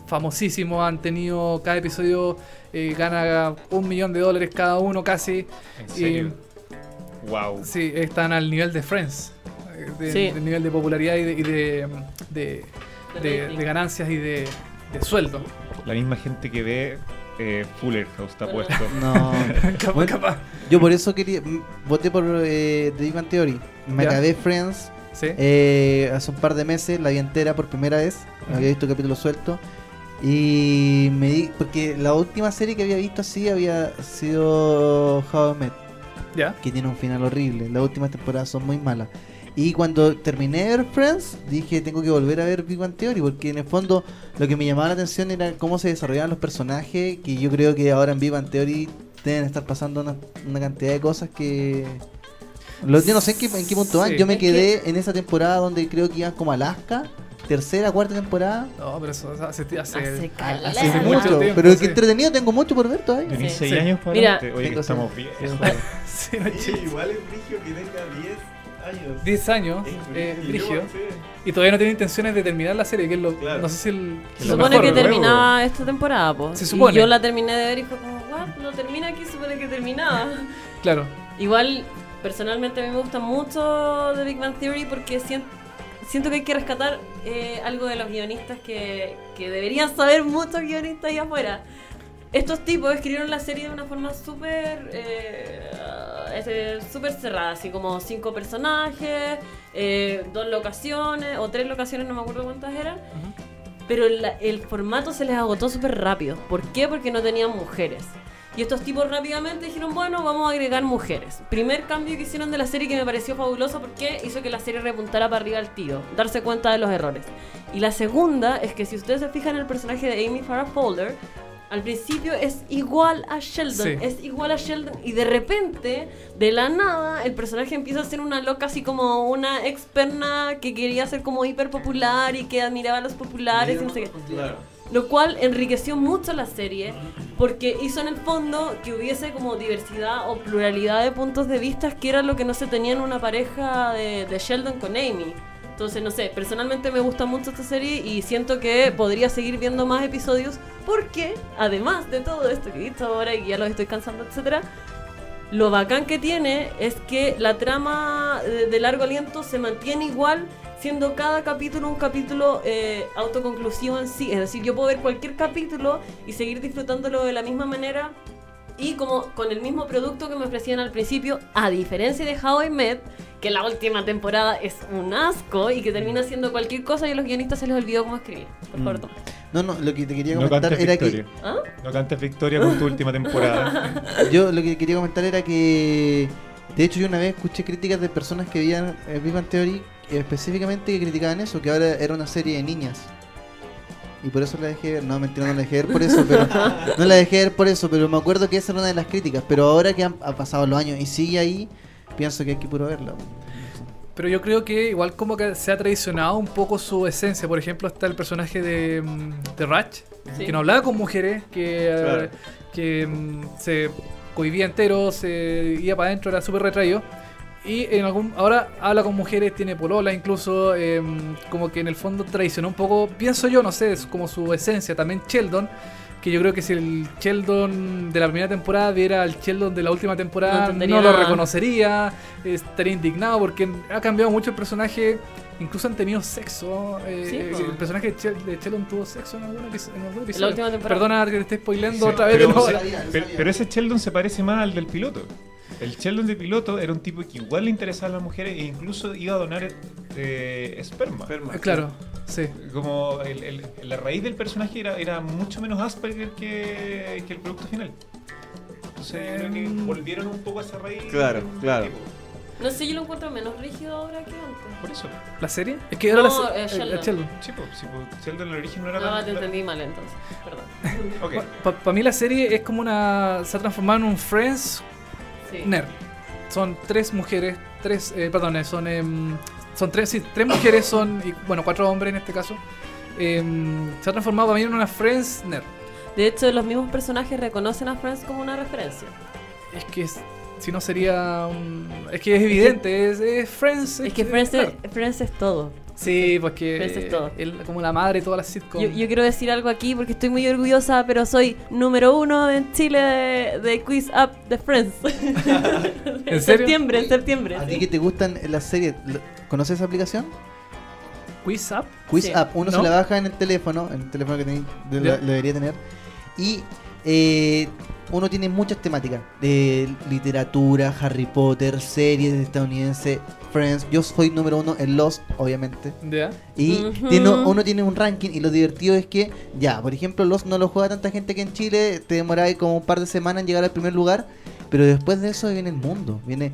famosísimos, han tenido cada episodio eh, gana un millón de dólares cada uno casi. en serio. wow. Sí, están al nivel de Friends, eh, de, Sí. del nivel de popularidad y de, y de, de- de- de ganancias y de, de sueldo. La misma gente que ve eh, Fuller House está Bueno. puesto. No. Capaz- Bueno, capaz. Yo por eso quería. Voté por eh, The Big Bang Theory. Me Ya. acabé Friends Sí. eh, hace un par de meses, la vi entera por primera vez. Había visto capítulos sueltos. Y me di. Porque la última serie que había visto así había sido How I Met, ¿Ya? que tiene un final horrible. Las últimas temporadas son muy malas. Y cuando terminé de ver Friends, dije tengo que volver a ver Big Bang Theory, porque en el fondo lo que me llamaba la atención era cómo se desarrollaban los personajes, que yo creo que ahora en Big Bang Theory deben estar pasando una, una cantidad de cosas que... Lo- yo no sé en qué, en qué punto van. Sí. Yo me quedé en esa temporada donde creo que iban como Alaska, tercera, cuarta temporada. No, pero eso hace, hace, Hace caleta. Hace Hace mucho, mucho tiempo, pero sí. qué entretenido, tengo mucho por ver todavía. Tenís Sí. 6 Sí. años para Mira. Oye, que estamos bien. Sí, no, igual es brillo que tenga 10 años. 10 años, eh, Brigio. Y todavía no tiene intenciones de terminar la serie, que es lo. Claro. No sé si el. Se supone mejor, que terminaba esta temporada, po. Se Y supone. yo la terminé de ver y fue como, what? No termina aquí, supone que terminaba. Claro. Igual, personalmente a mí me gusta mucho The Big Bang Theory porque siento, siento que hay que rescatar eh, algo de los guionistas que, que deberían saber muchos guionistas ahí afuera. Estos tipos escribieron la serie de una forma súper eh, eh, súper cerrada, así como cinco personajes, eh, dos locaciones o tres locaciones, no me acuerdo cuántas eran. Pero el formato se les agotó súper rápido. ¿Por qué? Porque no tenían mujeres. Y estos tipos rápidamente dijeron, bueno, vamos a agregar mujeres. Primer cambio que hicieron de la serie que me pareció fabuloso porque hizo que la serie repuntara para arriba al tiro, darse cuenta de los errores. Y la segunda es que si ustedes se fijan en el personaje de Amy Farrah Fowler, al principio es igual a Sheldon, Sí. es igual a Sheldon y de repente, de la nada, el personaje empieza a ser una loca así como una experna que quería ser como hiper popular y que admiraba a los populares y no sé qué. Lo cual enriqueció mucho la serie porque hizo en el fondo que hubiese como diversidad o pluralidad de puntos de vista que era lo que no se tenía en una pareja de, de Sheldon con Amy. Entonces, no sé, personalmente me gusta mucho esta serie y siento que podría seguir viendo más episodios porque, además de todo esto que he visto ahora y que ya los estoy cansando, etcétera, lo bacán que tiene es que la trama de, de largo aliento se mantiene igual, siendo cada capítulo un capítulo eh, autoconclusivo en sí. Es decir, yo puedo ver cualquier capítulo y seguir disfrutándolo de la misma manera y como con el mismo producto que me ofrecían al principio, a diferencia de How I Met, que la última temporada es un asco y que termina siendo cualquier cosa y a los guionistas se les olvidó cómo escribir. Por favor, Mm. No, no, lo que te quería No comentar cantes era que victoria. ¿Ah? No cantes victoria con tu última temporada. Yo lo que quería comentar era que, de hecho, yo una vez escuché críticas de personas que veían eh, Big Bang Theory eh, específicamente que criticaban eso, que ahora era una serie de niñas. Y por eso la dejé ver. No, mentira, no la dejé ver por eso, pero no la dejé ver por eso, pero me acuerdo que esa era una de las críticas. Pero ahora que han, ha pasado los años y sigue ahí, pienso que hay que puro verla. Pero yo creo que igual como que se ha traicionado un poco su esencia. Por ejemplo, está el personaje de, mm, de Ratch, Sí. que no hablaba con mujeres, que, Claro. que mm, se cohibía entero, se iba para adentro, era súper retraído. Y en algún ahora habla con mujeres, tiene polola incluso, eh, como que en el fondo traicionó un poco, pienso yo, no sé, es como su esencia. También Sheldon, que yo creo que si el Sheldon de la primera temporada viera al Sheldon de la última No temporada, no, lo reconocería, estaría indignado porque ha cambiado mucho el personaje. Incluso han tenido sexo. eh, Sí, eh, po. el personaje de, Sheldon tuvo sexo en algún, episo- en algún episodio. En la última temporada. Perdona que te esté spoileando Sí, otra vez pero- de nuevo. sí, pero, pero ese Sheldon se parece más al del piloto. El Sheldon de piloto era un tipo que igual le interesaban las mujeres e incluso iba a donar eh, esperma. Eh, Claro, sí. Como el- el- la raíz del personaje era, era mucho menos Asperger que, que el producto final. Entonces yo creo que Mm. volvieron un poco a esa raíz. Claro, del claro. tipo. No sé, yo lo encuentro menos rígido ahora que antes. Por eso. ¿La serie? Es que No, la se- eh, eh, Sheldon. Sheldon. Sí, pues, sí, pues, Sheldon en el origen no era No, tan- te entendí mal entonces. Perdón. Ok. Para mí la serie es como una... Se ha transformado en un Friends Sí. nerd. Son tres mujeres, tres... Eh, perdón, eh, son... em, son tres, sí, tres mujeres, son... y, bueno, cuatro hombres en este caso. Em, se ha transformado mí en una Friends nerd. De hecho, los mismos personajes reconocen a Friends como una referencia. Es que es- si no sería. Es que es evidente, es, es Friends. Es que Friends es, Friends es todo. Sí, pues que Friends es todo. como la madre de todas las sitcoms. Yo, yo quiero decir algo aquí porque estoy muy orgullosa, pero soy número uno en Chile de, de Quiz Up de Friends. ¿En serio? septiembre, en septiembre. ¿A sí. ti que te gustan las series? ¿Conoces esa aplicación? Quiz Up. Quiz Sí. App. Uno ¿No? se la baja en el teléfono, en el teléfono que de- Ya. la- lo debería tener. Y eh, uno tiene muchas temáticas. De literatura, Harry Potter, series estadounidenses, Friends. Yo soy número uno en Lost, obviamente. ¿Ya? Y tiene- uno tiene un ranking y lo divertido es que, ya, por ejemplo, Lost no lo juega tanta gente que en Chile, te demoráis como un par de semanas en llegar al primer lugar, pero después de eso viene el mundo, viene,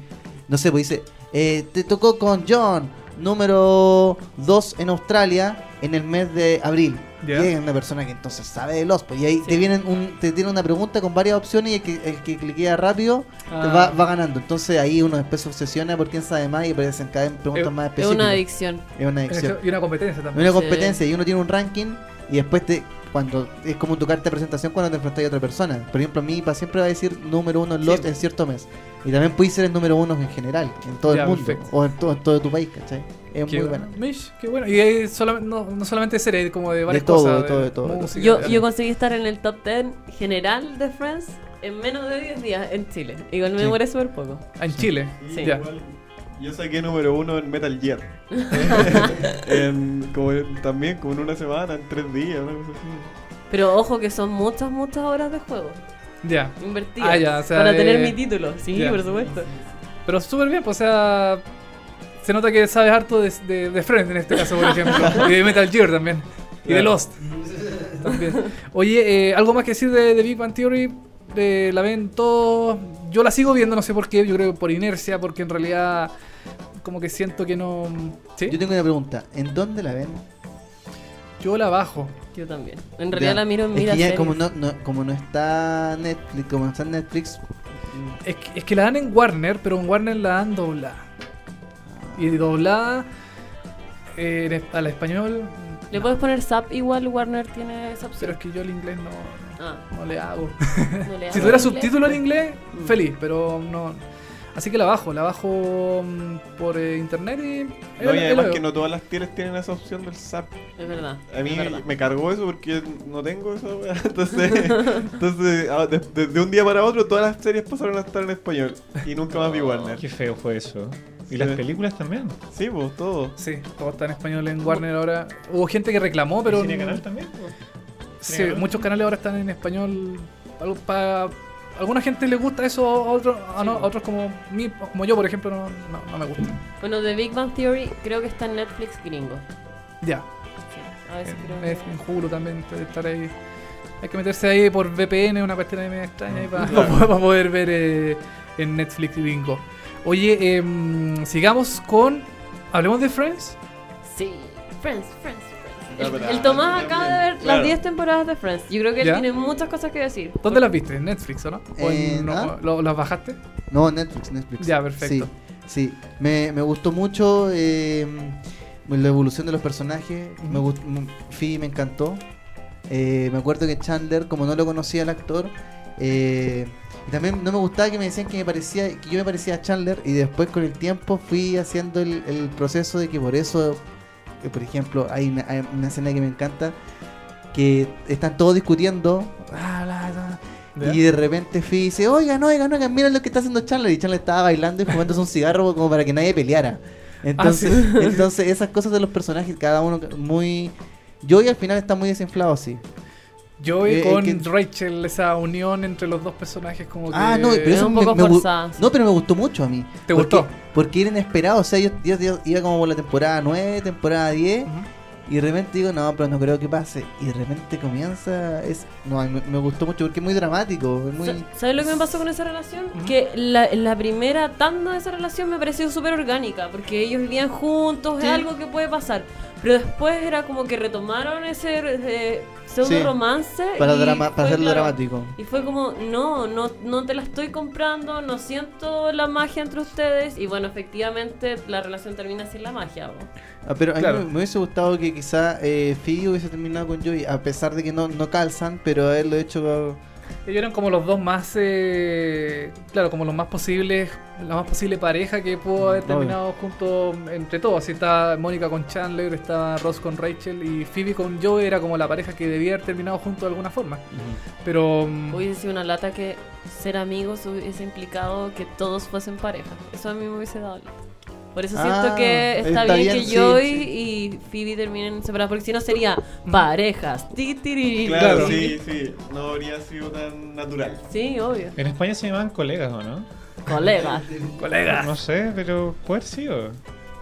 no sé, pues dice, eh, te tocó con John, número 2 en Australia, en el mes de abril. Ya. Y es una persona que entonces sabe de los, pues, y ahí Sí. te vienen un, te tiene una pregunta con varias opciones y el que, el que cliquea rápido Ah. va, va ganando. Entonces ahí uno después se obsesiona por quién sabe más y aparecen cada vez preguntas Es- más Es específicas. una adicción. Es una adicción. Y una competencia Es también. una Sí. competencia y uno tiene un ranking y después te cuando es como tu carta de presentación cuando te enfrentas a otra persona. Por ejemplo, mi IPA siempre va a decir número uno en Sí. Lost en cierto mes. Y también puedes ser el número uno en general, en todo Ya, el mundo. perfecto. O en todo, en todo tu país, ¿cachai? Es Qué muy bueno. Mish, qué bueno. Y hay solamente, no, no solamente de series, como de varias todo, cosas. de todo, de todo, de música, Yo, de- yo conseguí estar en el top 10 general de Friends en menos de 10 días en Chile. Igual me Sí. demoré súper poco. Ah, en Chile. Sí. Ya. Igual, Yo saqué número uno en Metal Gear. En- como en- también como en una semana, en tres días, una cosa así. Pero ojo que son muchas, muchas horas de juego Ya. invertidas Ah, ya, o sea, para eh, tener mi título. Sí, ya. por supuesto. Pero súper bien, pues, o sea. Se nota que sabes harto de, de, de Friends en este caso, por ejemplo. y de Metal Gear también. Y de Claro. Lost. también. Oye, eh, ¿algo más que decir de, de Big Bang Theory? Eh, la ven todos. Yo la sigo viendo, no sé por qué. Yo creo que por inercia, porque en realidad. Como que siento que no. ¿Sí? Yo tengo una pregunta. ¿En dónde la ven? Yo la bajo. Yo también. En realidad Ya. la miro en Es mira que ya series. como no, no- como no está Netflix, como no está en Netflix, Es que, es que la dan en Warner, pero en Warner la dan doblada. Y doblada eh, en es- al español. Le no. puedes poner Zap igual Warner tiene esa Pero es que yo el inglés no, Ah, no le hago. no le Si hago tuviera inglés. subtítulo en inglés, Mm. feliz, pero no. Así que la bajo, la bajo mm, por eh, internet y. No, y además que no todas las tienes tienen esa opción del SAP. Es verdad. A mí verdad. me cargó eso porque no tengo eso. Entonces, entonces ah, de, de- de un día para otro todas las series pasaron a estar en español. Y nunca más vi Warner. Qué feo fue eso. Y Sí. las películas también. Sí, pues todo. Sí, todo está en español en Warner ahora. Hubo gente que reclamó, pero. ¿Y Cine Canal también? pues. Sí, Canal. muchos canales ahora están en español. Algo para alguna gente le gusta eso, a otros, a no- a otros como mí, como yo, por ejemplo, no, no, no me gusta. Bueno, The Big Bang Theory creo que está en Netflix gringo. Ya. Sí, a veces creo En, que... en Hulu también puede estar ahí. Hay que meterse ahí por VPN, una cuestión media extraña ahí para, para poder ver eh, en Netflix bingo. Oye, em, sigamos con. Hablemos de Friends. Sí, Friends, Friends, El, Tomás acaba de ver claro. las 10 temporadas de Friends. Yo creo que él ¿Ya? tiene muchas cosas que decir. ¿Dónde las viste? ¿En Netflix o no? ¿O Eh, en- no. ¿lo- ¿Las bajaste? no, Netflix, Netflix. Ya, perfecto. Sí, sí. Me, me gustó mucho eh, la evolución de los personajes. Me gustó, Phoebe me encantó. Eh, me acuerdo que Chandler, como no lo conocía el actor, eh, y también no me gustaba que me decían que me parecía que yo me parecía a Chandler y después con el tiempo fui haciendo el, el proceso de que por eso, por ejemplo, hay una, hay una escena que me encanta que están todos discutiendo ah, y de repente Phoebe dice, oigan, oigan, oigan, miren lo que está haciendo Chandler. Y Chandler estaba bailando y fumándose un cigarro como para que nadie peleara. Entonces, Ah, sí. entonces esas cosas de los personajes, cada uno muy... Joey al final está muy desinflado, sí. Yo vi Eh, con que- Rachel, esa unión entre los dos personajes como que... Ah, no, pero Es un poco me forzada, sí. No, pero me gustó mucho a mí. ¿Te Porque- gustó? Porque era inesperado. O sea, yo, yo- yo iba como por la temporada 9, temporada 10. Ujú. Y de repente digo, no, pero no creo que pase. Y de repente comienza. es No, me, me gustó mucho porque es muy dramático. Es muy... Sa- ¿Sabes lo que me pasó con esa relación? Que la, la primera tanda de esa relación me pareció súper orgánica, porque ellos vivían juntos, Sí. es algo que puede pasar. Pero después era como que retomaron ese eh, pseudo Sí. romance. para, y drama, para fue, hacerlo claro, dramático. Y fue como, no, no, no te la estoy comprando, no siento la magia entre ustedes. Y bueno, efectivamente la relación termina sin la magia. ¿no? Ah, pero a mí Claro. me, me hubiese gustado que quizá eh, Phoebe hubiese terminado con Joey, a pesar de que no, no calzan, pero haberlo hecho. Ellos eran como los dos más, eh, claro, como los más posibles, la más posible pareja que pudo haber Obvio. terminado juntos entre todos. Así está Mónica con Chandler, está Ross con Rachel y Phoebe con Joey era como la pareja que debía haber terminado juntos de alguna forma. Pero mm, Hubiese sido una lata que ser amigos hubiese implicado que todos fuesen pareja. Eso a mí me hubiese dado lata. Por eso siento Ah, que está, está bien, bien, que sí, Joey sí. y Phoebe terminen separados, porque si no sería parejas. Ti, tiri, Claro, sí, sí. No habría sido tan natural. Sí, obvio. En España se llamaban colegas, ¿o no? Colegas. colega. No sé, pero puede sido.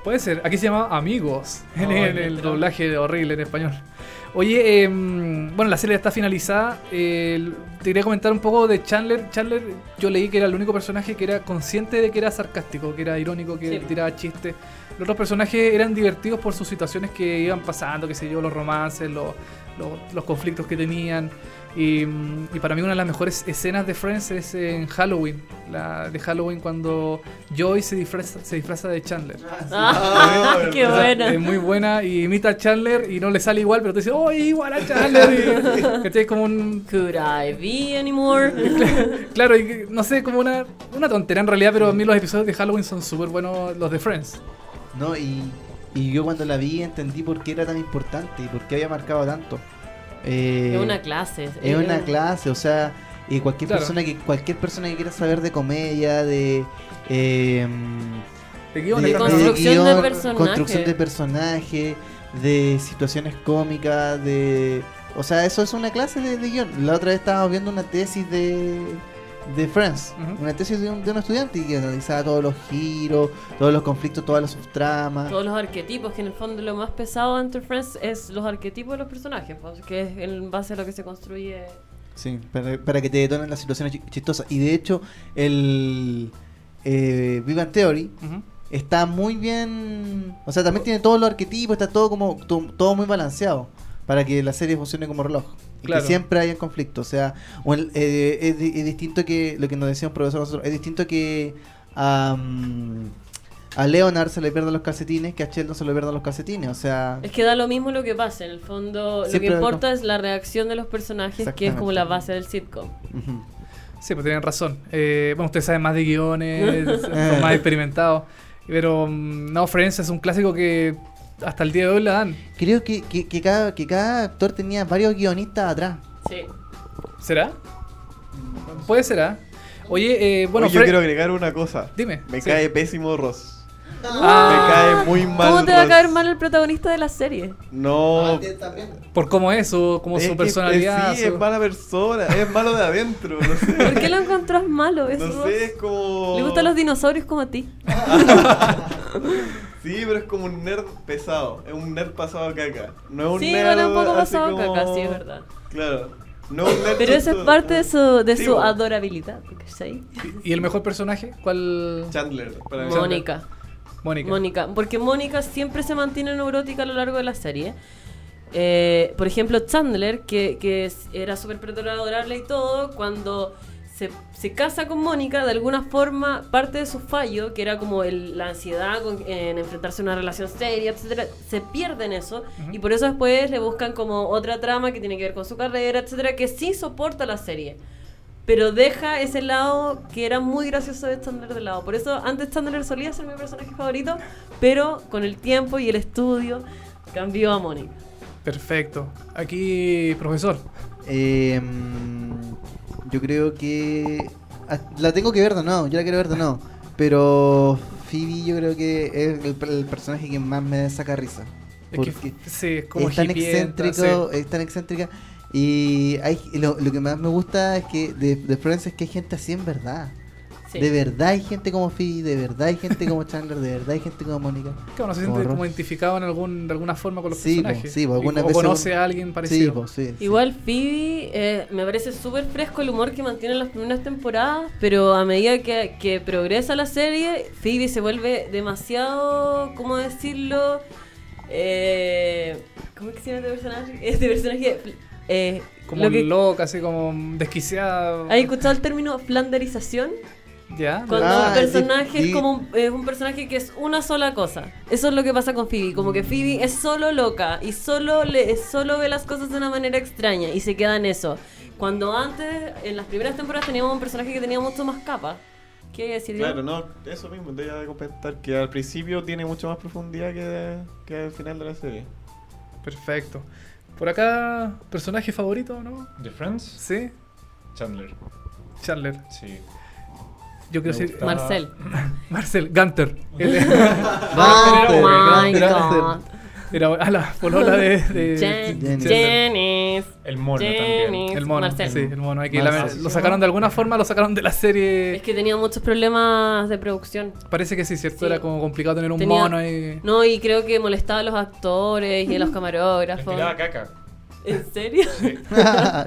Puede ser. Aquí se llama Amigos. En Ay, el, doblaje horrible en español. Oye, em, bueno, la serie está finalizada. Eh, te quería comentar un poco de Chandler. Chandler, yo leí que era el único personaje que era consciente de que era sarcástico, que era irónico, que Sí. tiraba chistes. Los otros personajes eran divertidos por sus situaciones que iban pasando, qué sé yo, los romances, los, los- los conflictos que tenían. Y, y para mí una de las mejores escenas de Friends es en Halloween. La de Halloween cuando Joy se disfraza, se disfraza de Chandler. Ah, qué O sea, buena. Es muy buena y imita a Chandler y no le sale igual, pero te dice, ¡oh, igual a Chandler! Y, que es como un. Could I be anymore? Claro, y no sé, como una, una tontería en realidad, pero a mí los episodios de Halloween son súper buenos, los de Friends. ¿no? Y, y yo cuando la vi entendí por qué era tan importante y por qué había marcado tanto. Eh, es una clase. es una clase, o sea, y cualquier Claro. persona que cualquier persona que quiera saber de comedia, de eh, De de, guiones De también. construcción de personaje. construcción de personaje, de situaciones cómicas, de o sea, eso es una clase de, de guion. La otra vez estábamos viendo una tesis de de Friends, una tesis de un, de un estudiante y que analizaba todos los giros, todos los conflictos, todas las subtramas. Todos los arquetipos, que en el fondo lo más pesado entre Friends es los arquetipos de los personajes, pues, que es en base a lo que se construye. Sí, para, para que te detonen las situaciones chi- chistosas. Y de hecho, el eh, Bang Theory está muy bien. O sea, también tiene todos los arquetipos, está todo como to- todo muy balanceado para que la serie funcione como reloj. Y Claro. que siempre haya conflicto. O sea, o el- eh, es, di- es distinto que lo que nos decía un profesor nosotros, es distinto que a, mm, a Leonard se le pierdan los calcetines que a Sheldon se le pierdan los calcetines. O sea, Es que da lo mismo lo que pase, en el fondo lo que importa es la reacción de los personajes, que es como la base del sitcom. Sí, pues tienen razón. Eh, bueno, ustedes saben más de guiones, son más experimentados. Pero mm, no, Friends es un clásico que hasta el día de hoy la dan. creo que, que, que cada, que cada actor tenía varios guionistas atrás. Sí. ¿Será? Puede ser, ¿ah? Oye, eh, bueno, Oye, yo Fre- quiero agregar una cosa. Dime. Me sí. cae pésimo Ross. Ah, Me cae muy mal. ¿Cómo te va a caer mal el protagonista de la serie? No. Por cómo es, su, como es su que, personalidad. eh, sí, su- es mala persona. Es malo de adentro. No sé. ¿Por qué lo encontrás malo? Es No sé, es como. Le gustan los dinosaurios como a ti. Sí, pero es como un nerd pesado. Es un nerd pasado a caca. No es un Sí, nerd. bueno, un poco así pasado a como- caca, sí, es verdad. Claro. No es un nerd Pero eso es parte de su, de Sí, su bo. adorabilidad. ¿Y el mejor personaje? ¿Cuál? Chandler. para mí. Mónica. Mónica. Mónica, porque Mónica siempre se mantiene neurótica a lo largo de la serie. Eh, por ejemplo, Chandler, que, era súper adorable y todo, cuando se, se casa con Mónica, de alguna forma, parte de su fallo, que era como el- la ansiedad con- en enfrentarse a una relación seria, etcétera, se pierde en eso. Y por eso después le buscan como otra trama que tiene que ver con su carrera, etcétera, que sí soporta la serie. Pero deja ese lado que era muy gracioso de Chandler de lado. Por eso antes Chandler solía ser mi personaje favorito, pero con el tiempo y el estudio cambió a Mónica. Perfecto. Aquí, profesor. Eh, yo creo que. ah, La tengo que ver de nuevo, yo la quiero ver de nuevo. Pero Phoebe, yo creo que es el, el personaje que más me saca risa. Es que, Porque sí, es como es tan excéntrico, sí. es tan excéntrica. Y hay, lo, lo que más me gusta es que de, de Friends es que hay gente así en verdad. Sí. De verdad hay gente como Phoebe, de verdad hay gente como Chandler, de verdad hay gente como Mónica. Que uno se siente como identificado en algún, de alguna forma con los Sí, po, personajes. sí, po, Y- algunas o veces conoce a alguien Sí, parecido. po, sí, sí. Igual Phoebe eh, me parece súper fresco el humor que mantiene en las primeras temporadas, pero a medida que, que progresa la serie, Phoebe se vuelve demasiado, ¿cómo decirlo? Eh, ¿Cómo es que se llama este personaje? Este personaje... eh, como lo que- loca, así como desquiciada. ¿Has escuchado el término flanderización? ¿Ya? Cuando Ah, un personaje es como un, es un personaje que es una sola cosa. Eso es lo que pasa con Phoebe. Como que Phoebe es solo loca y solo, le, solo ve las cosas de una manera extraña y se queda en eso. Cuando antes, en las primeras temporadas, teníamos un personaje que tenía mucho más capas. ¿Qué decir? Claro, no, eso mismo, te iba a comentar que al principio tiene mucho más profundidad que, que al final de la serie. Perfecto. Por acá, personaje favorito, ¿no? ¿De Friends? Sí, Chandler. Chandler. Sí. Yo quiero gusta. Marcel. Marcel Gunter. El- Ah, Oh my Gunter. God. Era a la polola de. de- Jen-. El mono Janice. también. el mono. Marcel. Sí, el mono. Hay que Marcel. la- lo sacaron de alguna forma, lo sacaron de la serie. Es que tenía muchos problemas de producción. Parece que sí, ¿cierto? Sí. Era como complicado tener un Tenía- mono ahí. No, y creo que molestaba a los actores y a los Les camarógrafos. tiraba caca. ¿En serio?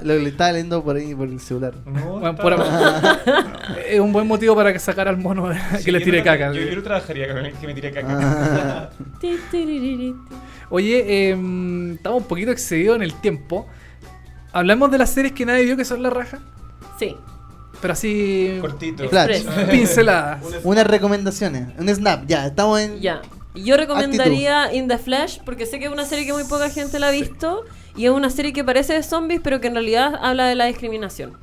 Lo que le estaba leyendo por ahí por el celular. No, Bueno, por- es un buen motivo para que sacar al mono Sí, que le tire no- caca. Yo, sí. yo no trabajaría con que me tire caca. Ah. Oye, em, estamos un poquito excedidos en el tiempo. Hablamos de las series que nadie vio que son la raja, Sí. pero así Cortito. Flash. Pinceladas. Unas recomendaciones. Un snap. Ya, estamos en. Ya. Yo recomendaría In the Flash porque sé que es una serie que muy poca gente la ha visto y es una serie que parece de zombies pero que en realidad habla de la discriminación.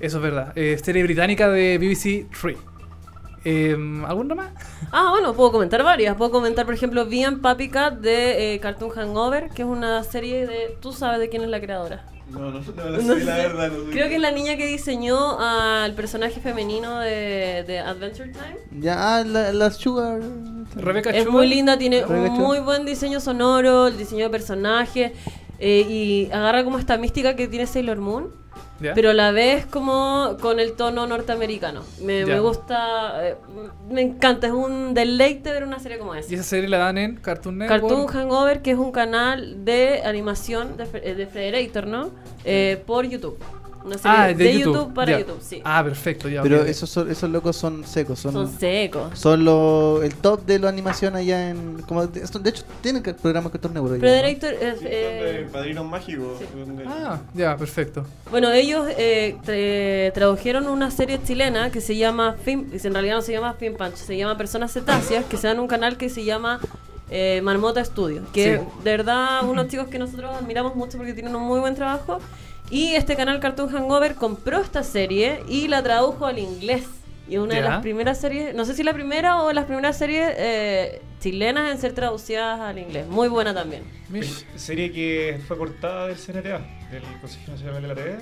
Eso es verdad. Eh, serie británica de BBC 3. Em, ¿Alguna más? Ah, bueno, puedo comentar varias. Puedo comentar, por ejemplo, Bien Papi Cat de eh, Cartoon Hangover, que es una serie de... Tú sabes de quién es la creadora. No, no, no, No sé, sé. la verdad. No sé. Creo que es la niña que diseñó al personaje femenino de, de Adventure Time. Ya, ah, la, la Sugar. Rebeca Es Sugar. muy linda, tiene un Sugar. muy buen diseño sonoro, el diseño de personaje eh, y agarra como esta mística que tiene Sailor Moon, pero a la vez como con el tono norteamericano. Me, me gusta, eh, me encanta, es un deleite ver una serie como Y esa. esa serie la dan en Cartoon Network. Cartoon Hangover, que es un canal de animación de, eh, de Frederator, ¿no? Eh, por YouTube. Una serie Ah, de, de, YouTube. para ya. YouTube, sí. Ah, perfecto. Ya, Pero esos, son- esos locos son secos. Son, Son son, secos. los el top de la animación allá en. Como, de, esto- de hecho, tienen que- programa Cartoon Network. allá, ¿no? Frederator es... Sí, eh, son de Padrinos Mágicos. sí. Ah, ya, perfecto. Bueno, ellos eh, tra- tradujeron una serie chilena que se llama Film, en realidad no se llama Film Punch, se llama Personas Cetáceas, que se dan un canal que se llama eh, Marmota Studio, que Sí. de verdad unos chicos que nosotros admiramos mucho porque tienen un muy buen trabajo. Y este canal Cartoon Hangover compró esta serie y la tradujo al inglés. Y una de Ya. las primeras series, no sé si la primera o las primeras series eh, chilenas en ser traducidas al inglés. Muy buena también. Serie que fue cortada del CNTA, del Consejo Nacional de la TV.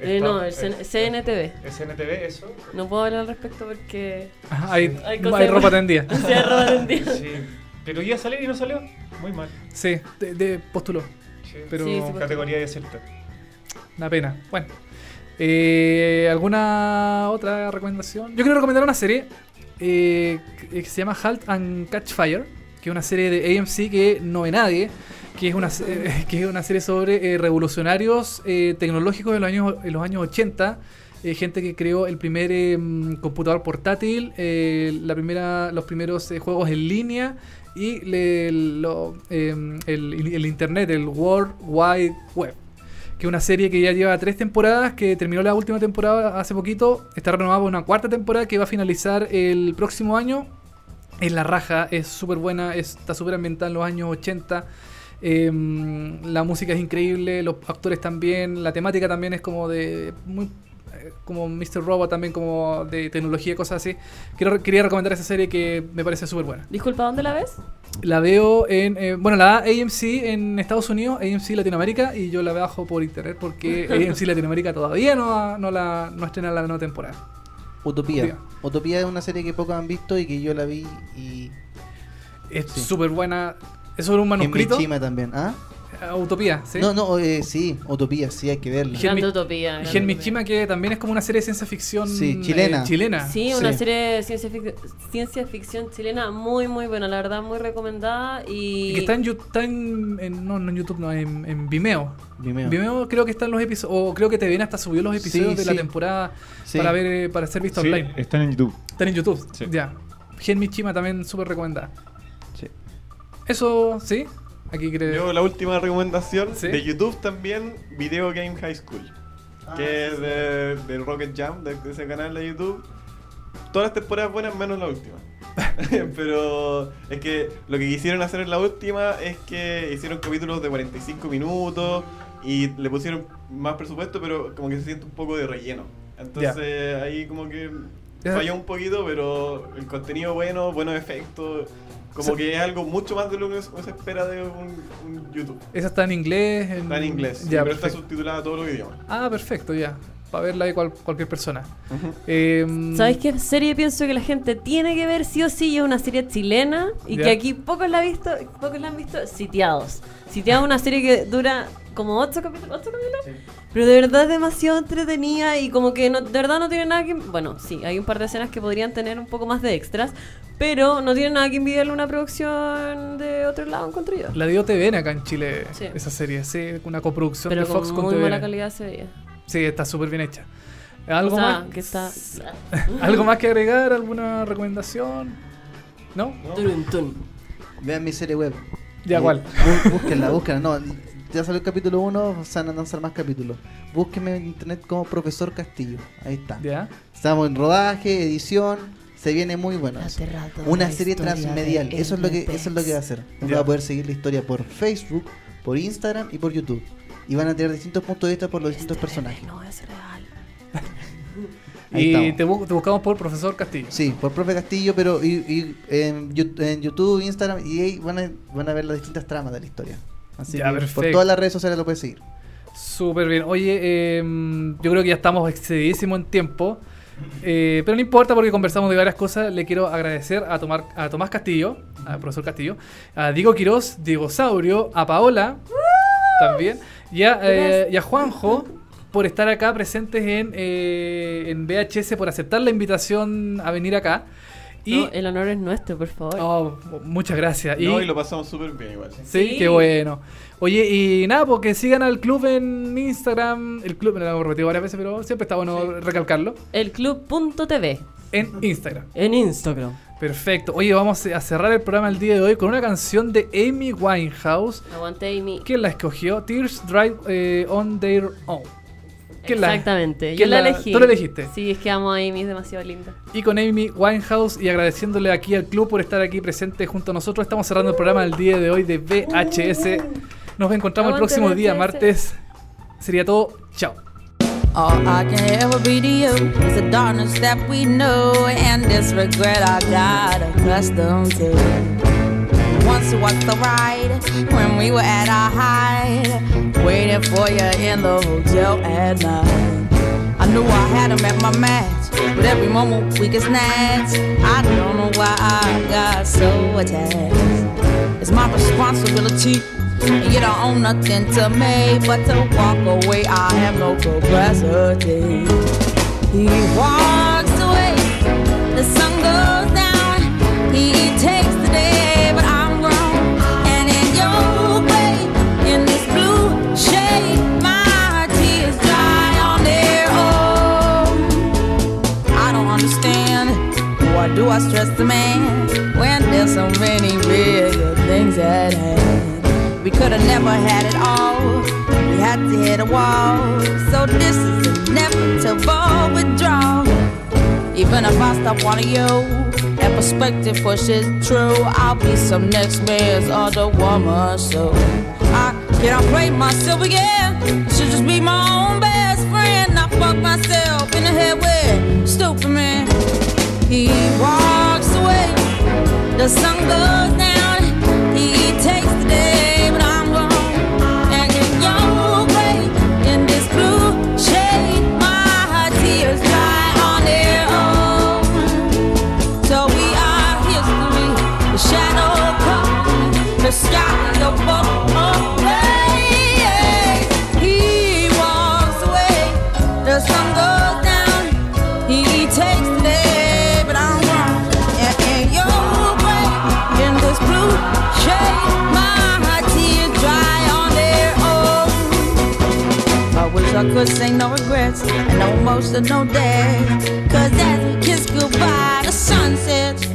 Eh, no, el CN- CNTV. El CNTV, eso. No puedo hablar al respecto porque... Ajá, hay, Hay hay, ropa tendida. Sí, hay ropa tendida. Sí. Pero iba a salir y no salió. Muy mal. Sí, de, de- postuló. Sí. Pero Sí, sí, Categoría desierta. Una pena. Bueno. Eh, ¿Alguna otra recomendación? Yo quiero recomendar una serie eh, que se llama Halt and Catch Fire, que es una serie de AMC que no ve nadie, que es una, que es una serie sobre eh, revolucionarios eh, tecnológicos en los años, en los años 80. eh, gente que creó el primer computador portátil, la primera, los primeros juegos en línea y el, el internet, el World Wide Web que es una serie que ya lleva tres temporadas, que terminó la última temporada hace poquito, está renovada por una cuarta temporada que va a finalizar el próximo año. Es la raja, es súper buena, es- está súper ambientada en los años 80. em, la música es increíble, los actores también, la temática también es como de muy como Mr. Robot también como de tecnología cosas así. Quiero, quería recomendar esa serie que me parece súper buena. Disculpa, ¿dónde la ves? La veo en. eh, bueno, la da AMC en Estados Unidos, AMC Latinoamérica, y yo la bajo por internet porque AMC Latinoamérica todavía no, ha- no, la, no estrena la nueva temporada. Utopía. Utopía es una serie que pocos han visto y que yo la vi y. Es Sí. súper buena. Es sobre un manuscrito. Chima también. ¿Ah? Eh, Utopía, ¿sí? No, no, eh, sí, Utopía, sí, hay que verla. Grande Utopía. Gen. Mishima, que también es como una serie de ciencia ficción Sí, eh, chilena. chilena. Sí, una Sí. serie de ciencia, fic- ciencia ficción chilena muy, muy buena, la verdad, muy recomendada. Y, Y que está en, está en, en- no, no en YouTube, no, en, en Vimeo. Vimeo. Vimeo creo que están los episodios, o creo que TVN hasta subió los episodios Sí, de la temporada Sí. para ver eh, para ser visto Sí, online. están en YouTube. Están en YouTube. Sí. Ya. Gen Michima también súper recomendada. Sí. Eso, ¿sí? Aquí creo. Yo la última recomendación Sí. de YouTube también, Video Game High School. Ah, que es de, de Rocket Jump, de, de ese canal de YouTube. Todas las temporadas buenas menos la última. Pero es que lo que quisieron hacer en la última es que hicieron capítulos de 45 minutos y le pusieron más presupuesto, pero como que se siente un poco de relleno. Entonces ahí como que falló un poquito, pero el contenido bueno, buenos efectos, como Sí. que es algo mucho más de lo que se espera de un, un YouTube. Esa está en inglés. Está en inglés, sí, pero está subtitulada a todos los idiomas. Ah, perfecto, ya. para verla de cual- cualquier persona. Em, ¿Sabes qué serie pienso que la gente tiene que ver sí o sí? Es una serie chilena y Ya. que aquí pocos la, han visto, pocos la han visto. Sitiados. Sitiados es una serie que dura como 8 capítulos. ¿ocho capítulos? Pero de verdad es demasiado entretenida y como que no, de verdad no tiene nada que... Bueno, sí, hay un par de escenas que podrían tener un poco más de extras, pero no tiene nada que envidiarle una producción de otro lado, encuentro yo. La dio TVN acá en Chile, Sí. esa serie, sí, una coproducción Pero de Fox con con, muy TVN. buena calidad se veía. Sí, está súper bien hecha. ¿Algo O sea, más? que está... ¿Algo más que agregar? ¿Alguna recomendación? ¿No? Tun. Vean mi serie web. Ya, Eh, ¿cuál? bú- Búsquenla, búsquenla. No, ya salió el capítulo 1, se van a lanzar más capítulos. Búsquenme en internet como Profesor Castillo. Ahí está. ¿Ya? Estamos en rodaje, edición. Se viene muy bueno. Una serie transmedial. Eso es lo que eso es lo que va a hacer. Uno va a poder seguir la historia por Facebook, por Instagram y por YouTube. Y van a tener distintos puntos de vista por los distintos personajes. No, es real. Y te, bu- te buscamos por Profesor Castillo. Sí, por Profe Castillo, pero y, y en, Yu- en YouTube, Instagram, y ahí van a, van a ver las distintas tramas de la historia. Así Ya, que por todas las redes sociales lo puedes seguir. Súper bien. Oye, em, yo creo que ya estamos excedidísimos en tiempo. Eh, pero no importa porque conversamos de varias cosas. Le quiero agradecer a, Tomar- a Tomás Castillo, al profesor Castillo, a Diego Quiroz, Diego Saurio, a Paola también, y a, eh, y a Juanjo por estar acá presentes en, eh, en VHS, por aceptar la invitación a venir acá. Y No, el honor es nuestro, por favor. oh, muchas gracias. No, y lo pasamos súper bien igual. Sí, Sí. qué bueno. Oye, y nada, porque sigan al club en Instagram. El club, me lo hemos repetido varias veces, pero siempre está bueno recalcarlo. El club.tv En Instagram. en Instagram. Perfecto. Oye, vamos a cerrar el programa el día de hoy con una canción de Amy Winehouse. Aguante Amy. ¿Quién la escogió? Tears Drive eh, on Their Own. ¿Quién la- Exactamente. Yo quién la la- elegí. tú la elegiste? Sí, es que amo a Amy, es demasiado linda. Y con Amy Winehouse y agradeciéndole aquí al club por estar aquí presente junto a nosotros. Estamos cerrando el programa del día de hoy de VHS. Nos encontramos el próximo día, martes. Sería todo. Chao. All I can ever be to you is the darkness that we know and this regret I got accustomed to. Once you watched the ride when we were at our height, waiting for you in the hotel at night. I knew I had him at my match, but every moment we get snatched. I don't know why I got so attached. It's my responsibility. And you don't own nothing to me but to walk away. I have no capacity. He walks stress the man when there's so many real good things at hand? We could have never had it all. We had to hit a wall. So this is inevitable withdrawal. Even if I stop wanting you and perspective pushes true, I'll be some next man's other woman. So I can't play myself again. I should just be my own best friend. I fuck myself in the head with stupid man. He walks away, the sun goes down. He takes the day, I ain't no regrets and no emotional day. Cause as we kiss goodbye, the sun sets.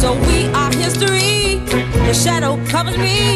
So we are history. The shadow covers me.